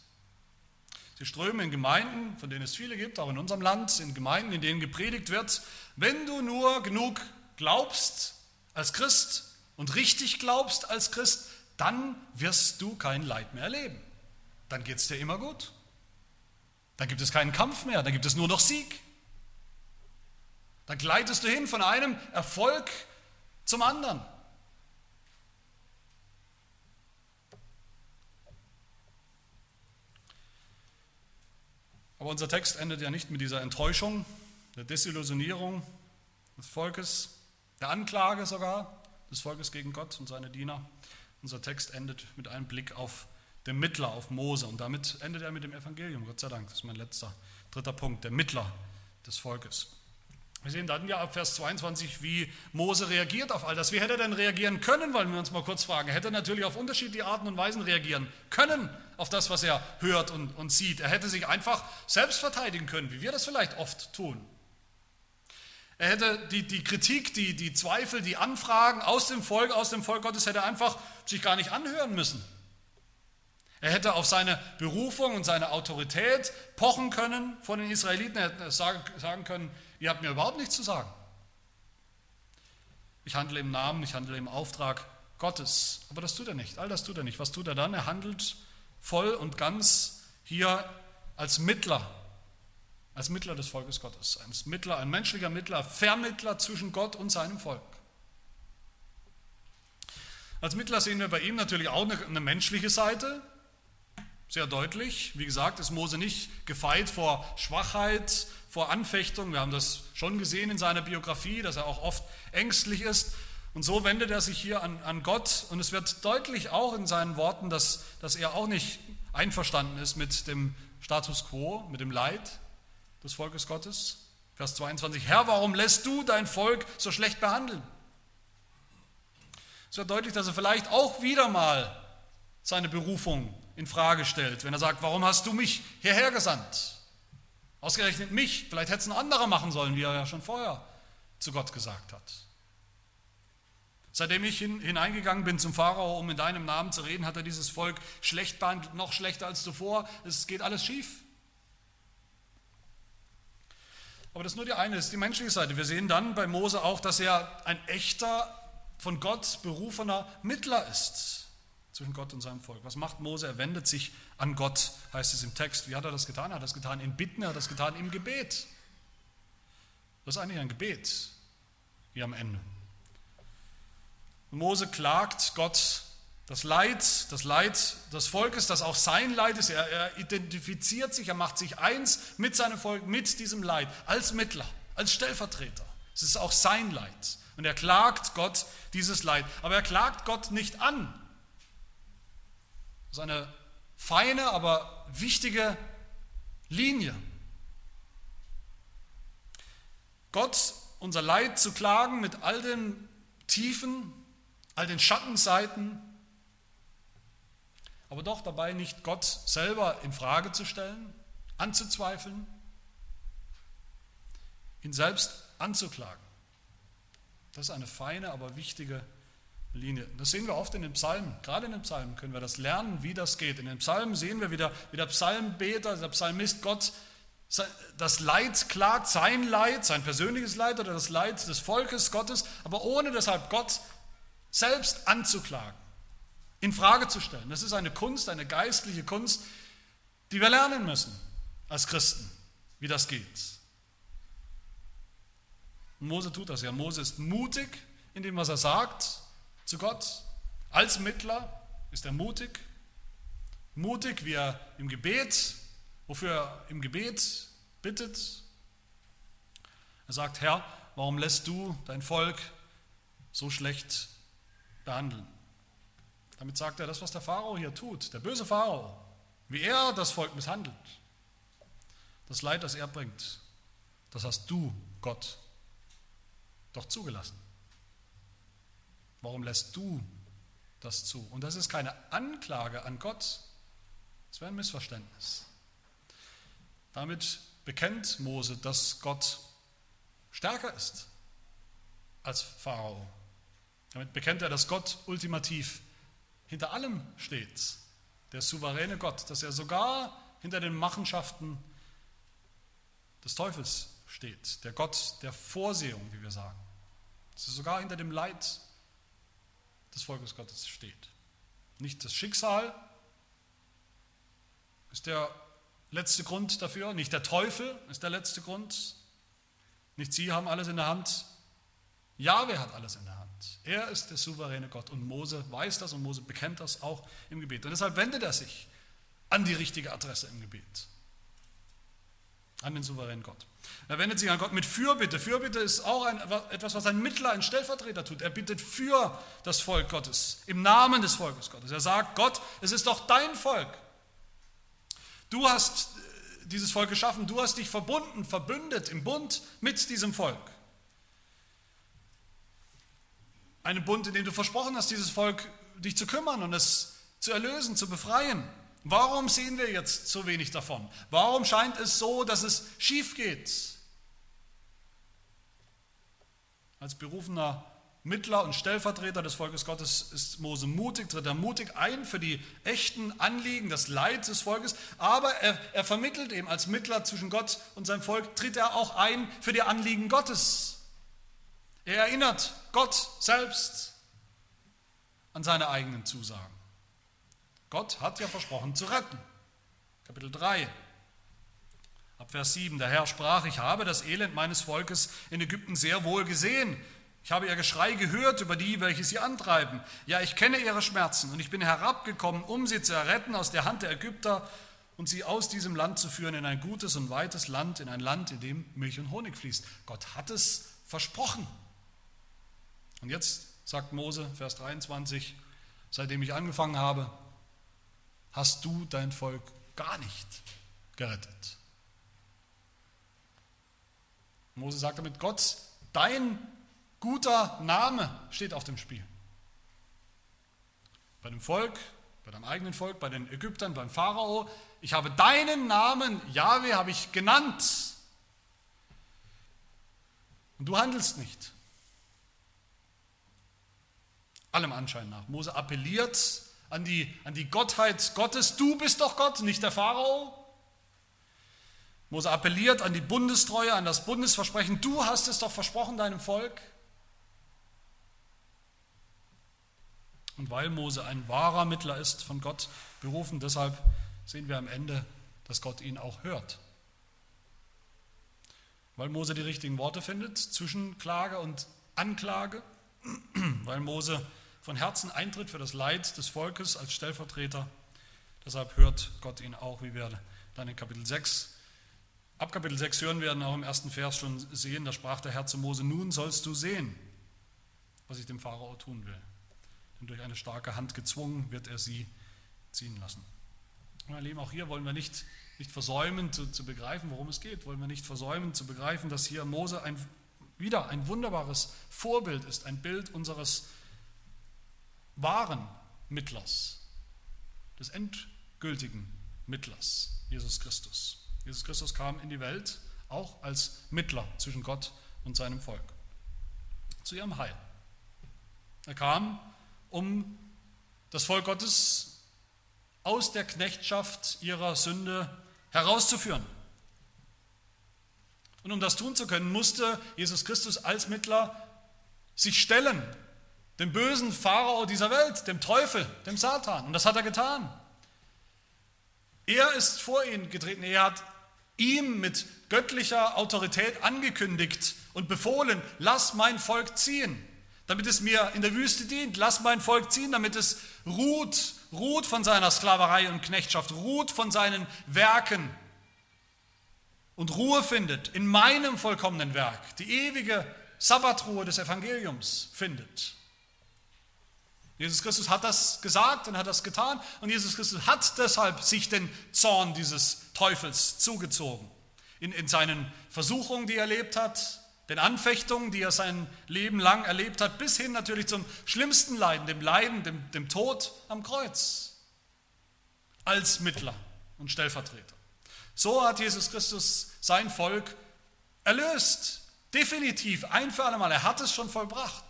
Sie strömen in Gemeinden, von denen es viele gibt, auch in unserem Land, in Gemeinden, in denen gepredigt wird, wenn du nur genug glaubst als Christ und richtig glaubst als Christ, dann wirst du kein Leid mehr erleben. Dann geht es dir immer gut. Dann gibt es keinen Kampf mehr, dann gibt es nur noch Sieg. Dann gleitest du hin von einem Erfolg zum anderen. Aber unser Text endet ja nicht mit dieser Enttäuschung, der Desillusionierung des Volkes, der Anklage sogar des Volkes gegen Gott und seine Diener. Unser Text endet mit einem Blick auf den Mittler, auf Mose. Und damit endet er mit dem Evangelium, Gott sei Dank. Das ist mein letzter, dritter Punkt, der Mittler des Volkes. Wir sehen dann ja ab Vers 22, wie Mose reagiert auf all das. Wie hätte er denn reagieren können, wollen wir uns mal kurz fragen. Er hätte natürlich auf unterschiedliche Arten und Weisen reagieren können auf das, was er hört und, und sieht. Er hätte sich einfach selbst verteidigen können, wie wir das vielleicht oft tun. Er hätte die, die Kritik, die, die Zweifel, die Anfragen aus dem Volk, aus dem Volk Gottes, hätte einfach sich gar nicht anhören müssen. Er hätte auf seine Berufung und seine Autorität pochen können von den Israeliten. Er hätte sagen können, Ihr habt mir überhaupt nichts zu sagen. Ich handle im Namen, ich handle im Auftrag Gottes. Aber das tut er nicht. All das tut er nicht. Was tut er dann? Er handelt voll und ganz hier als Mittler, als Mittler des Volkes Gottes. Ein Mittler, ein menschlicher Mittler, Vermittler zwischen Gott und seinem Volk. Als Mittler sehen wir bei ihm natürlich auch eine, eine menschliche Seite, sehr deutlich. Wie gesagt, ist Mose nicht gefeit vor Schwachheit, vor Anfechtung. Wir haben das schon gesehen in seiner Biografie, dass er auch oft ängstlich ist. Und so wendet er sich hier an, an Gott. Und es wird deutlich auch in seinen Worten, dass, dass er auch nicht einverstanden ist mit dem Status quo, mit dem Leid des Volkes Gottes. Vers 22, Herr, warum lässt du dein Volk so schlecht behandeln? Es wird deutlich, dass er vielleicht auch wieder mal seine Berufung in Frage stellt, wenn er sagt, warum hast du mich hierher gesandt? Ausgerechnet mich, vielleicht hätte es ein anderer machen sollen, wie er ja schon vorher zu Gott gesagt hat. Seitdem ich hineingegangen bin zum Pharao, um in deinem Namen zu reden, hat er dieses Volk schlecht behandelt, noch schlechter als zuvor. Es geht alles schief. Aber das ist nur die eine, das ist die menschliche Seite. Wir sehen dann bei Mose auch, dass er ein echter, von Gott berufener Mittler ist zwischen Gott und seinem Volk. Was macht Mose? Er wendet sich an Gott, heißt es im Text. Wie hat er das getan? Er hat das getan in Bitten, er hat das getan im Gebet. Das ist eigentlich ein Gebet, hier am Ende. Mose klagt Gott das Leid, das Leid des Volkes, das auch sein Leid ist. Er, er identifiziert sich, er macht sich eins mit seinem Volk, mit diesem Leid, als Mittler, als Stellvertreter. Es ist auch sein Leid. Und er klagt Gott dieses Leid. Aber er klagt Gott nicht an, das ist eine feine, aber wichtige Linie. Gott unser Leid zu klagen mit all den Tiefen, all den Schattenseiten, aber doch dabei nicht Gott selber in Frage zu stellen, anzuzweifeln, ihn selbst anzuklagen. Das ist eine feine, aber wichtige Linie. Das sehen wir oft in den Psalmen. Gerade in den Psalmen können wir das lernen, wie das geht. In den Psalmen sehen wir, wie der, wie der Psalmbeter, der Psalmist Gott das Leid klagt, sein Leid, sein persönliches Leid oder das Leid des Volkes Gottes, aber ohne deshalb Gott selbst anzuklagen, in Frage zu stellen. Das ist eine Kunst, eine geistliche Kunst, die wir lernen müssen als Christen, wie das geht. Und Mose tut das ja. Mose ist mutig in dem, was er sagt, zu Gott. Als Mittler ist er mutig. Mutig, wie er im Gebet, wofür er im Gebet bittet. Er sagt, Herr, warum lässt du dein Volk so schlecht behandeln? Damit sagt er das, was der Pharao hier tut, der böse Pharao, wie er das Volk misshandelt. Das Leid, das er bringt, das hast du, Gott, doch zugelassen. Warum lässt du das zu? Und das ist keine Anklage an Gott, das wäre ein Missverständnis. Damit bekennt Mose, dass Gott stärker ist als Pharao. Damit bekennt er, dass Gott ultimativ hinter allem steht, der souveräne Gott, dass er sogar hinter den Machenschaften des Teufels steht, der Gott der Vorsehung, wie wir sagen, dass er sogar hinter dem Leid des Volkes Gottes steht. Nicht das Schicksal ist der letzte Grund dafür, nicht der Teufel ist der letzte Grund, nicht sie haben alles in der Hand, Jahwe hat alles in der Hand. Er ist der souveräne Gott und Mose weiß das und Mose bekennt das auch im Gebet. Und deshalb wendet er sich an die richtige Adresse im Gebet, an den souveränen Gott. Er wendet sich an Gott mit Fürbitte. Fürbitte ist auch ein, etwas, was ein Mittler, ein Stellvertreter tut. Er bittet für das Volk Gottes, im Namen des Volkes Gottes. Er sagt, Gott, es ist doch dein Volk. Du hast äh, dieses Volk geschaffen, du hast dich verbunden, verbündet im Bund mit diesem Volk. Einen Bund, in dem du versprochen hast, dieses Volk dich zu kümmern und es zu erlösen, zu befreien. Warum sehen wir jetzt so wenig davon? Warum scheint es so, dass es schief geht? Als berufener Mittler und Stellvertreter des Volkes Gottes ist Mose mutig, tritt er mutig ein für die echten Anliegen, das Leid des Volkes, aber er, er vermittelt eben als Mittler zwischen Gott und seinem Volk, tritt er auch ein für die Anliegen Gottes. Er erinnert Gott selbst an seine eigenen Zusagen. Gott hat ja versprochen zu retten. Kapitel 3, ab Vers 7. Der Herr sprach, ich habe das Elend meines Volkes in Ägypten sehr wohl gesehen. Ich habe ihr Geschrei gehört über die, welche sie antreiben. Ja, ich kenne ihre Schmerzen und ich bin herabgekommen, um sie zu erretten aus der Hand der Ägypter und sie aus diesem Land zu führen in ein gutes und weites Land, in ein Land, in dem Milch und Honig fließt. Gott hat es versprochen. Und jetzt sagt Mose, Vers 23, seitdem ich angefangen habe, hast du dein Volk gar nicht gerettet. Mose sagt damit, Gott, dein guter Name steht auf dem Spiel. Bei dem Volk, bei deinem eigenen Volk, bei den Ägyptern, beim Pharao, ich habe deinen Namen, Jahwe, habe ich genannt. Und du handelst nicht. Allem Anschein nach. Mose appelliert an die, an die Gottheit Gottes. Du bist doch Gott, nicht der Pharao. Mose appelliert an die Bundestreue, an das Bundesversprechen. Du hast es doch versprochen deinem Volk. Und weil Mose ein wahrer Mittler ist von Gott berufen, deshalb sehen wir am Ende, dass Gott ihn auch hört. Weil Mose die richtigen Worte findet zwischen Klage und Anklage, weil Mose von Herzen eintritt für das Leid des Volkes als Stellvertreter. Deshalb hört Gott ihn auch, wie wir dann in Kapitel 6, ab Kapitel 6 hören werden, auch im ersten Vers schon sehen, da sprach der Herr zu Mose, nun sollst du sehen, was ich dem Pharao tun will. Denn durch eine starke Hand gezwungen wird er sie ziehen lassen. Mein Lieben, auch hier wollen wir nicht, nicht versäumen zu, zu begreifen, worum es geht. Wollen wir nicht versäumen zu begreifen, dass hier Mose ein, wieder ein wunderbares Vorbild ist, ein Bild unseres wahren Mittlers, des endgültigen Mittlers, Jesus Christus. Jesus Christus kam in die Welt auch als Mittler zwischen Gott und seinem Volk, zu ihrem Heil. Er kam, um das Volk Gottes aus der Knechtschaft ihrer Sünde herauszuführen. Und um das tun zu können, musste Jesus Christus als Mittler sich stellen dem bösen Pharao dieser Welt, dem Teufel, dem Satan. Und das hat er getan. Er ist vor ihn getreten. Er hat ihm mit göttlicher Autorität angekündigt und befohlen, lass mein Volk ziehen, damit es mir in der Wüste dient. Lass mein Volk ziehen, damit es ruht, ruht von seiner Sklaverei und Knechtschaft, ruht von seinen Werken und Ruhe findet in meinem vollkommenen Werk, die ewige Sabbatruhe des Evangeliums findet. Jesus Christus hat das gesagt und hat das getan und Jesus Christus hat deshalb sich den Zorn dieses Teufels zugezogen. In, in seinen Versuchungen, die er erlebt hat, den Anfechtungen, die er sein Leben lang erlebt hat, bis hin natürlich zum schlimmsten Leiden, dem Leiden, dem, dem Tod am Kreuz, als Mittler und Stellvertreter. So hat Jesus Christus sein Volk erlöst Definitiv, ein für alle Mal. Er hat es schon vollbracht.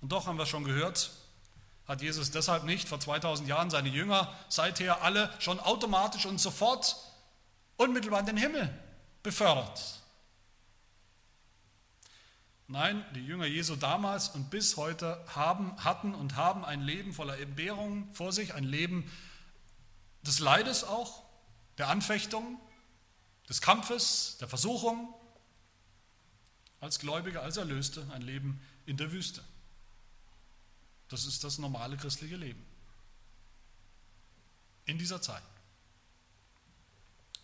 Und doch haben wir schon gehört, hat Jesus deshalb nicht vor 2000 Jahren seine Jünger seither alle schon automatisch und sofort unmittelbar in den Himmel befördert. Nein, die Jünger Jesu damals und bis heute haben, hatten und haben ein Leben voller Entbehrungen vor sich, ein Leben des Leides auch, der Anfechtung, des Kampfes, der Versuchung, als Gläubige, als Erlöste, ein Leben in der Wüste. Das ist das normale christliche Leben. In dieser Zeit.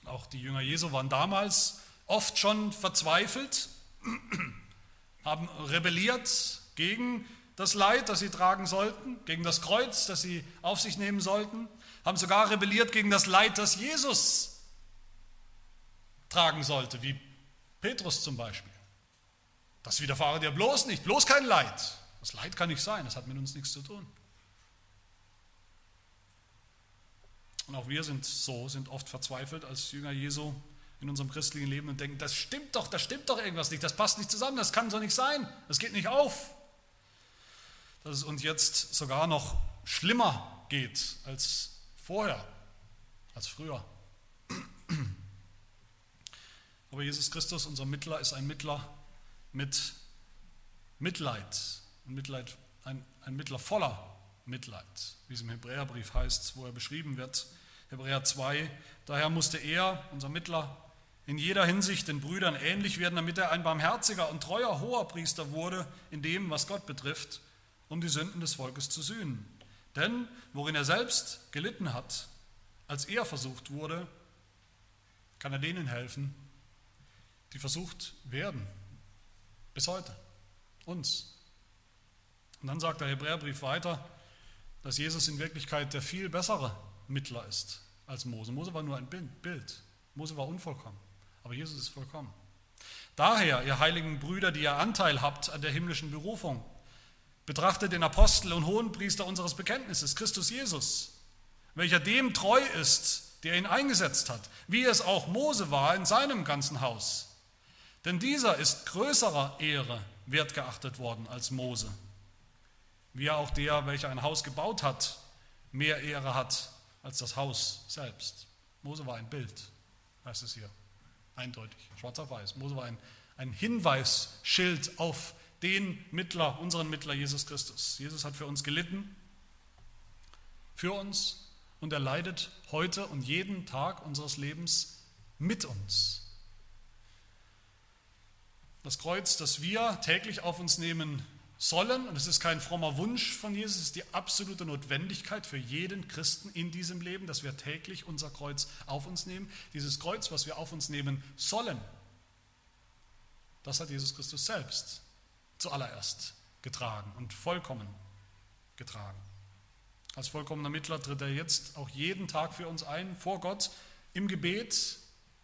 Auch die Jünger Jesu waren damals oft schon verzweifelt, haben rebelliert gegen das Leid, das sie tragen sollten, gegen das Kreuz, das sie auf sich nehmen sollten, haben sogar rebelliert gegen das Leid, das Jesus tragen sollte, wie Petrus zum Beispiel. Das widerfahre dir bloß nicht, bloß kein Leid. Das Leid kann nicht sein, das hat mit uns nichts zu tun. Und auch wir sind so, sind oft verzweifelt als Jünger Jesu in unserem christlichen Leben und denken, das stimmt doch, das stimmt doch irgendwas nicht, das passt nicht zusammen, das kann so nicht sein, das geht nicht auf. Dass es uns jetzt sogar noch schlimmer geht als vorher, als früher. Aber Jesus Christus, unser Mittler, ist ein Mittler mit Mitleid, ein, Mitleid, ein, ein Mittler voller Mitleid, wie es im Hebräerbrief heißt, wo er beschrieben wird. Hebräer 2, daher musste er, unser Mittler, in jeder Hinsicht den Brüdern ähnlich werden, damit er ein barmherziger und treuer hoher Priester wurde in dem, was Gott betrifft, um die Sünden des Volkes zu sühnen. Denn worin er selbst gelitten hat, als er versucht wurde, kann er denen helfen, die versucht werden, bis heute, uns. Und dann sagt der Hebräerbrief weiter, dass Jesus in Wirklichkeit der viel bessere Mittler ist als Mose. Mose war nur ein Bild. Mose war unvollkommen. Aber Jesus ist vollkommen. Daher, ihr heiligen Brüder, die ihr Anteil habt an der himmlischen Berufung, betrachtet den Apostel und Hohenpriester unseres Bekenntnisses, Christus Jesus, welcher dem treu ist, der ihn eingesetzt hat, wie es auch Mose war in seinem ganzen Haus. Denn dieser ist größerer Ehre wertgeachtet worden als Mose wie auch der, welcher ein Haus gebaut hat, mehr Ehre hat als das Haus selbst. Mose war ein Bild, heißt es hier, eindeutig, schwarz auf weiß. Mose war ein, ein Hinweisschild auf den Mittler, unseren Mittler Jesus Christus. Jesus hat für uns gelitten, für uns und er leidet heute und jeden Tag unseres Lebens mit uns. Das Kreuz, das wir täglich auf uns nehmen sollen, und es ist kein frommer Wunsch von Jesus, es ist die absolute Notwendigkeit für jeden Christen in diesem Leben, dass wir täglich unser Kreuz auf uns nehmen. Dieses Kreuz, was wir auf uns nehmen sollen, das hat Jesus Christus selbst zuallererst getragen und vollkommen getragen. Als vollkommener Mittler tritt er jetzt auch jeden Tag für uns ein, vor Gott, im Gebet,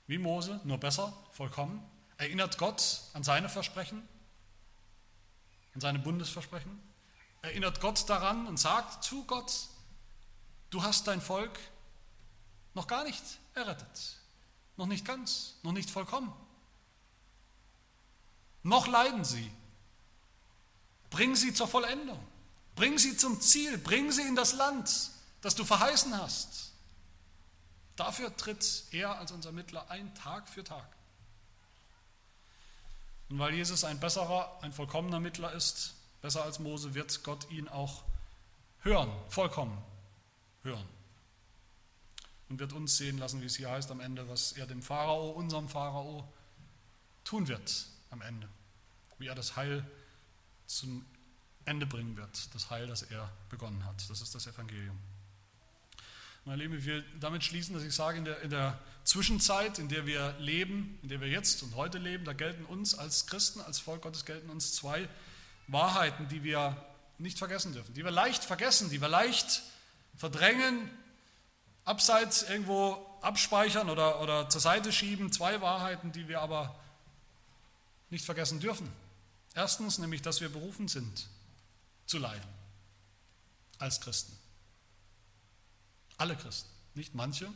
wie Mose, nur besser, vollkommen, erinnert Gott an seine Versprechen, in seinem Bundesversprechen, erinnert Gott daran und sagt zu Gott, du hast dein Volk noch gar nicht errettet, noch nicht ganz, noch nicht vollkommen. Noch leiden sie. Bring sie zur Vollendung. Bring sie zum Ziel. Bring sie in das Land, das du verheißen hast. Dafür tritt er als unser Mittler ein, Tag für Tag. Und weil Jesus ein besserer, ein vollkommener Mittler ist, besser als Mose, wird Gott ihn auch hören, vollkommen hören. Und wird uns sehen lassen, wie es hier heißt am Ende, was er dem Pharao, unserem Pharao, tun wird am Ende. Wie er das Heil zum Ende bringen wird, das Heil, das er begonnen hat. Das ist das Evangelium. Meine Lieben, ich will damit schließen, dass ich sage, in der, in der Zwischenzeit, in der wir leben, in der wir jetzt und heute leben, da gelten uns als Christen, als Volk Gottes, gelten uns zwei Wahrheiten, die wir nicht vergessen dürfen, die wir leicht vergessen, die wir leicht verdrängen, abseits irgendwo abspeichern oder, oder zur Seite schieben. Zwei Wahrheiten, die wir aber nicht vergessen dürfen. Erstens nämlich, dass wir berufen sind zu leiden als Christen. Alle Christen, nicht manche,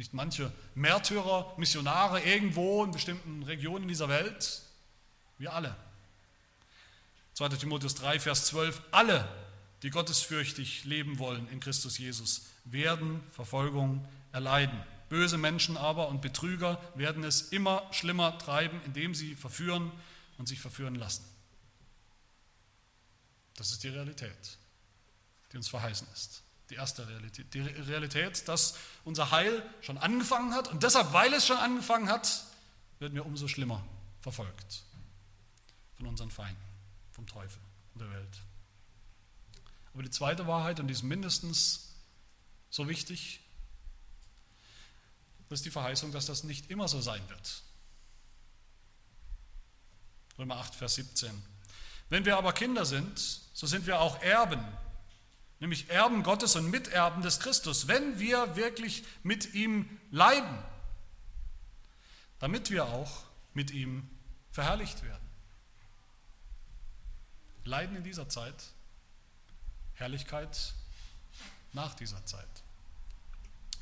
nicht manche Märtyrer, Missionare irgendwo in bestimmten Regionen dieser Welt, Wir alle. 2. Timotheus 3, Vers 12. Alle, die gottesfürchtig leben wollen in Christus Jesus, werden Verfolgung erleiden. Böse Menschen aber und Betrüger werden es immer schlimmer treiben, indem sie verführen und sich verführen lassen. Das ist die Realität, die uns verheißen ist. Die erste Realität. Die Realität, dass unser Heil schon angefangen hat und deshalb, weil es schon angefangen hat, werden wir umso schlimmer verfolgt von unseren Feinden, vom Teufel und der Welt. Aber die zweite Wahrheit, und die ist mindestens so wichtig, ist die Verheißung, dass das nicht immer so sein wird. Römer 8, Vers 17. Wenn wir aber Kinder sind, so sind wir auch Erben, nämlich Erben Gottes und Miterben des Christus, wenn wir wirklich mit ihm leiden, damit wir auch mit ihm verherrlicht werden. Leiden in dieser Zeit, Herrlichkeit nach dieser Zeit.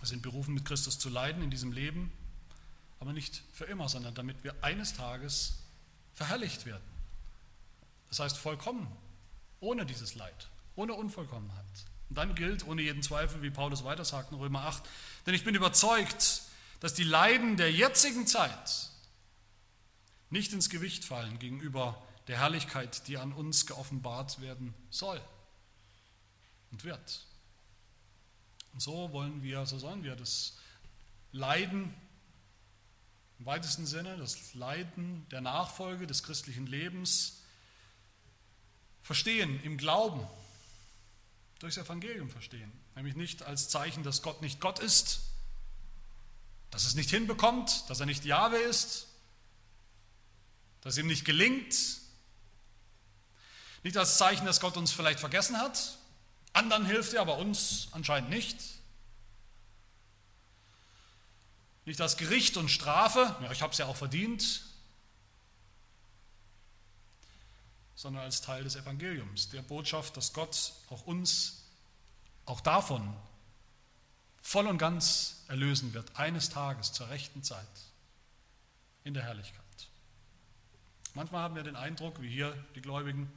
Wir sind berufen, mit Christus zu leiden in diesem Leben, aber nicht für immer, sondern damit wir eines Tages verherrlicht werden. Das heißt vollkommen, ohne dieses Leid, ohne Unvollkommenheit. Und dann gilt ohne jeden Zweifel, wie Paulus weiter sagt in Römer 8, denn ich bin überzeugt, dass die Leiden der jetzigen Zeit nicht ins Gewicht fallen gegenüber der Herrlichkeit, die an uns geoffenbart werden soll und wird. Und so wollen wir, so sollen wir das Leiden im weitesten Sinne, das Leiden der Nachfolge des christlichen Lebens verstehen, im Glauben, durchs Evangelium verstehen. Nämlich nicht als Zeichen, dass Gott nicht Gott ist, dass es nicht hinbekommt, dass er nicht Jahwe ist, dass ihm nicht gelingt. Nicht als Zeichen, dass Gott uns vielleicht vergessen hat, anderen hilft er, aber uns anscheinend nicht. Nicht als Gericht und Strafe, ja, ich habe es ja auch verdient, sondern als Teil des Evangeliums, der Botschaft, dass Gott auch uns, auch davon, voll und ganz erlösen wird, eines Tages zur rechten Zeit, in der Herrlichkeit. Manchmal haben wir den Eindruck, wie hier die Gläubigen,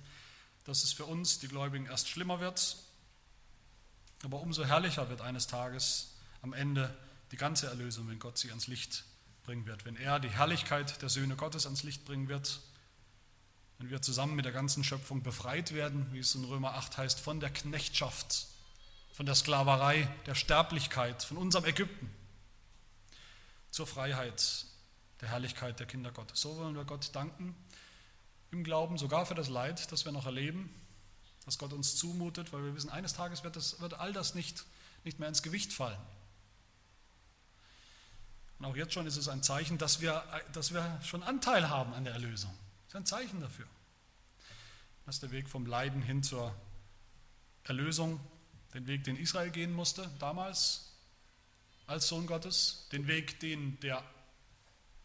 dass es für uns, die Gläubigen, erst schlimmer wird. Aber umso herrlicher wird eines Tages am Ende die ganze Erlösung, wenn Gott sie ans Licht bringen wird, wenn er die Herrlichkeit der Söhne Gottes ans Licht bringen wird, wenn wir zusammen mit der ganzen Schöpfung befreit werden, wie es in Römer 8 heißt, von der Knechtschaft, von der Sklaverei, der Sterblichkeit, von unserem Ägypten zur Freiheit der Herrlichkeit der Kinder Gottes. So wollen wir Gott danken im Glauben, sogar für das Leid, das wir noch erleben, was Gott uns zumutet, weil wir wissen, eines Tages wird, das, wird all das nicht, nicht mehr ins Gewicht fallen. Und auch jetzt schon ist es ein Zeichen, dass wir, dass wir schon Anteil haben an der Erlösung. Ist ein Zeichen dafür. Das ist der Weg vom Leiden hin zur Erlösung, den Weg, den Israel gehen musste damals als Sohn Gottes, den Weg, den der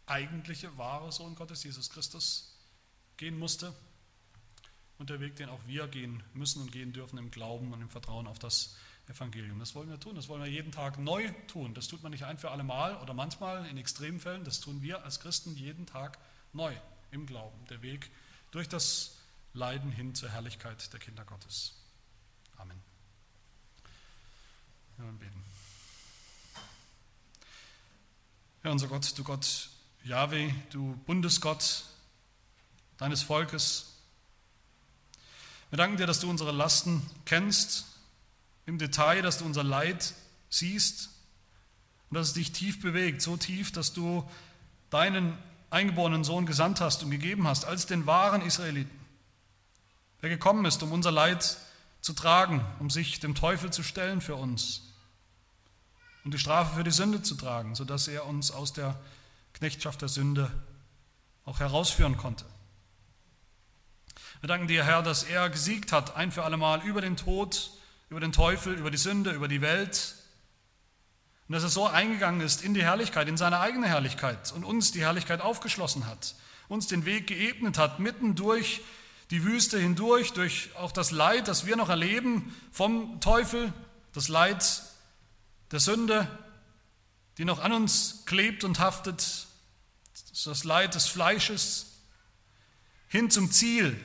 eigentliche, wahre Sohn Gottes, Jesus Christus, gehen musste und der Weg, den auch wir gehen müssen und gehen dürfen im Glauben und im Vertrauen auf das Evangelium. Das wollen wir tun, das wollen wir jeden Tag neu tun. Das tut man nicht ein für alle Mal oder manchmal in extremen Fällen, das tun wir als Christen jeden Tag neu im Glauben. Der Weg durch das Leiden hin zur Herrlichkeit der Kinder Gottes. Amen. Wir wollen beten. Herr unser Gott, du Gott Yahweh, du Bundesgott deines Volkes, wir danken dir, dass du unsere Lasten kennst im Detail, dass du unser Leid siehst und dass es dich tief bewegt, so tief, dass du deinen eingeborenen Sohn gesandt hast und gegeben hast als den wahren Israeliten, der gekommen ist, um unser Leid zu tragen, um sich dem Teufel zu stellen für uns und die Strafe für die Sünde zu tragen, sodass er uns aus der Knechtschaft der Sünde auch herausführen konnte. Wir danken dir, Herr, dass er gesiegt hat, ein für allemal, über den Tod, über den Teufel, über die Sünde, über die Welt. Und dass er so eingegangen ist in die Herrlichkeit, in seine eigene Herrlichkeit und uns die Herrlichkeit aufgeschlossen hat, uns den Weg geebnet hat, mitten durch die Wüste hindurch, durch auch das Leid, das wir noch erleben vom Teufel, das Leid der Sünde, die noch an uns klebt und haftet, das Leid des Fleisches, hin zum Ziel,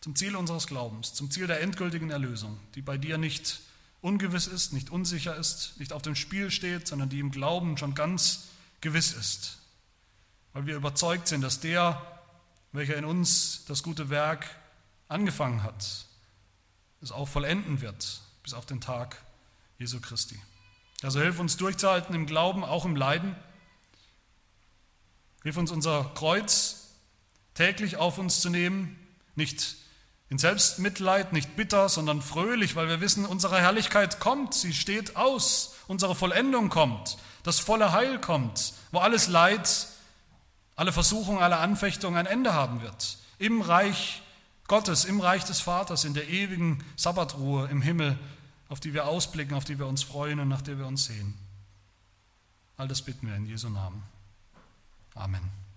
zum Ziel unseres Glaubens, zum Ziel der endgültigen Erlösung, die bei dir nicht ungewiss ist, nicht unsicher ist, nicht auf dem Spiel steht, sondern die im Glauben schon ganz gewiss ist. Weil wir überzeugt sind, dass der, welcher in uns das gute Werk angefangen hat, es auch vollenden wird bis auf den Tag Jesu Christi. Also hilf uns durchzuhalten im Glauben, auch im Leiden. Hilf uns unser Kreuz täglich auf uns zu nehmen, nicht in Selbstmitleid, nicht bitter, sondern fröhlich, weil wir wissen, unsere Herrlichkeit kommt, sie steht aus, unsere Vollendung kommt, das volle Heil kommt, wo alles Leid, alle Versuchungen, alle Anfechtungen ein Ende haben wird. Im Reich Gottes, im Reich des Vaters, in der ewigen Sabbatruhe im Himmel, auf die wir ausblicken, auf die wir uns freuen und nach der wir uns sehen. All das bitten wir in Jesu Namen. Amen.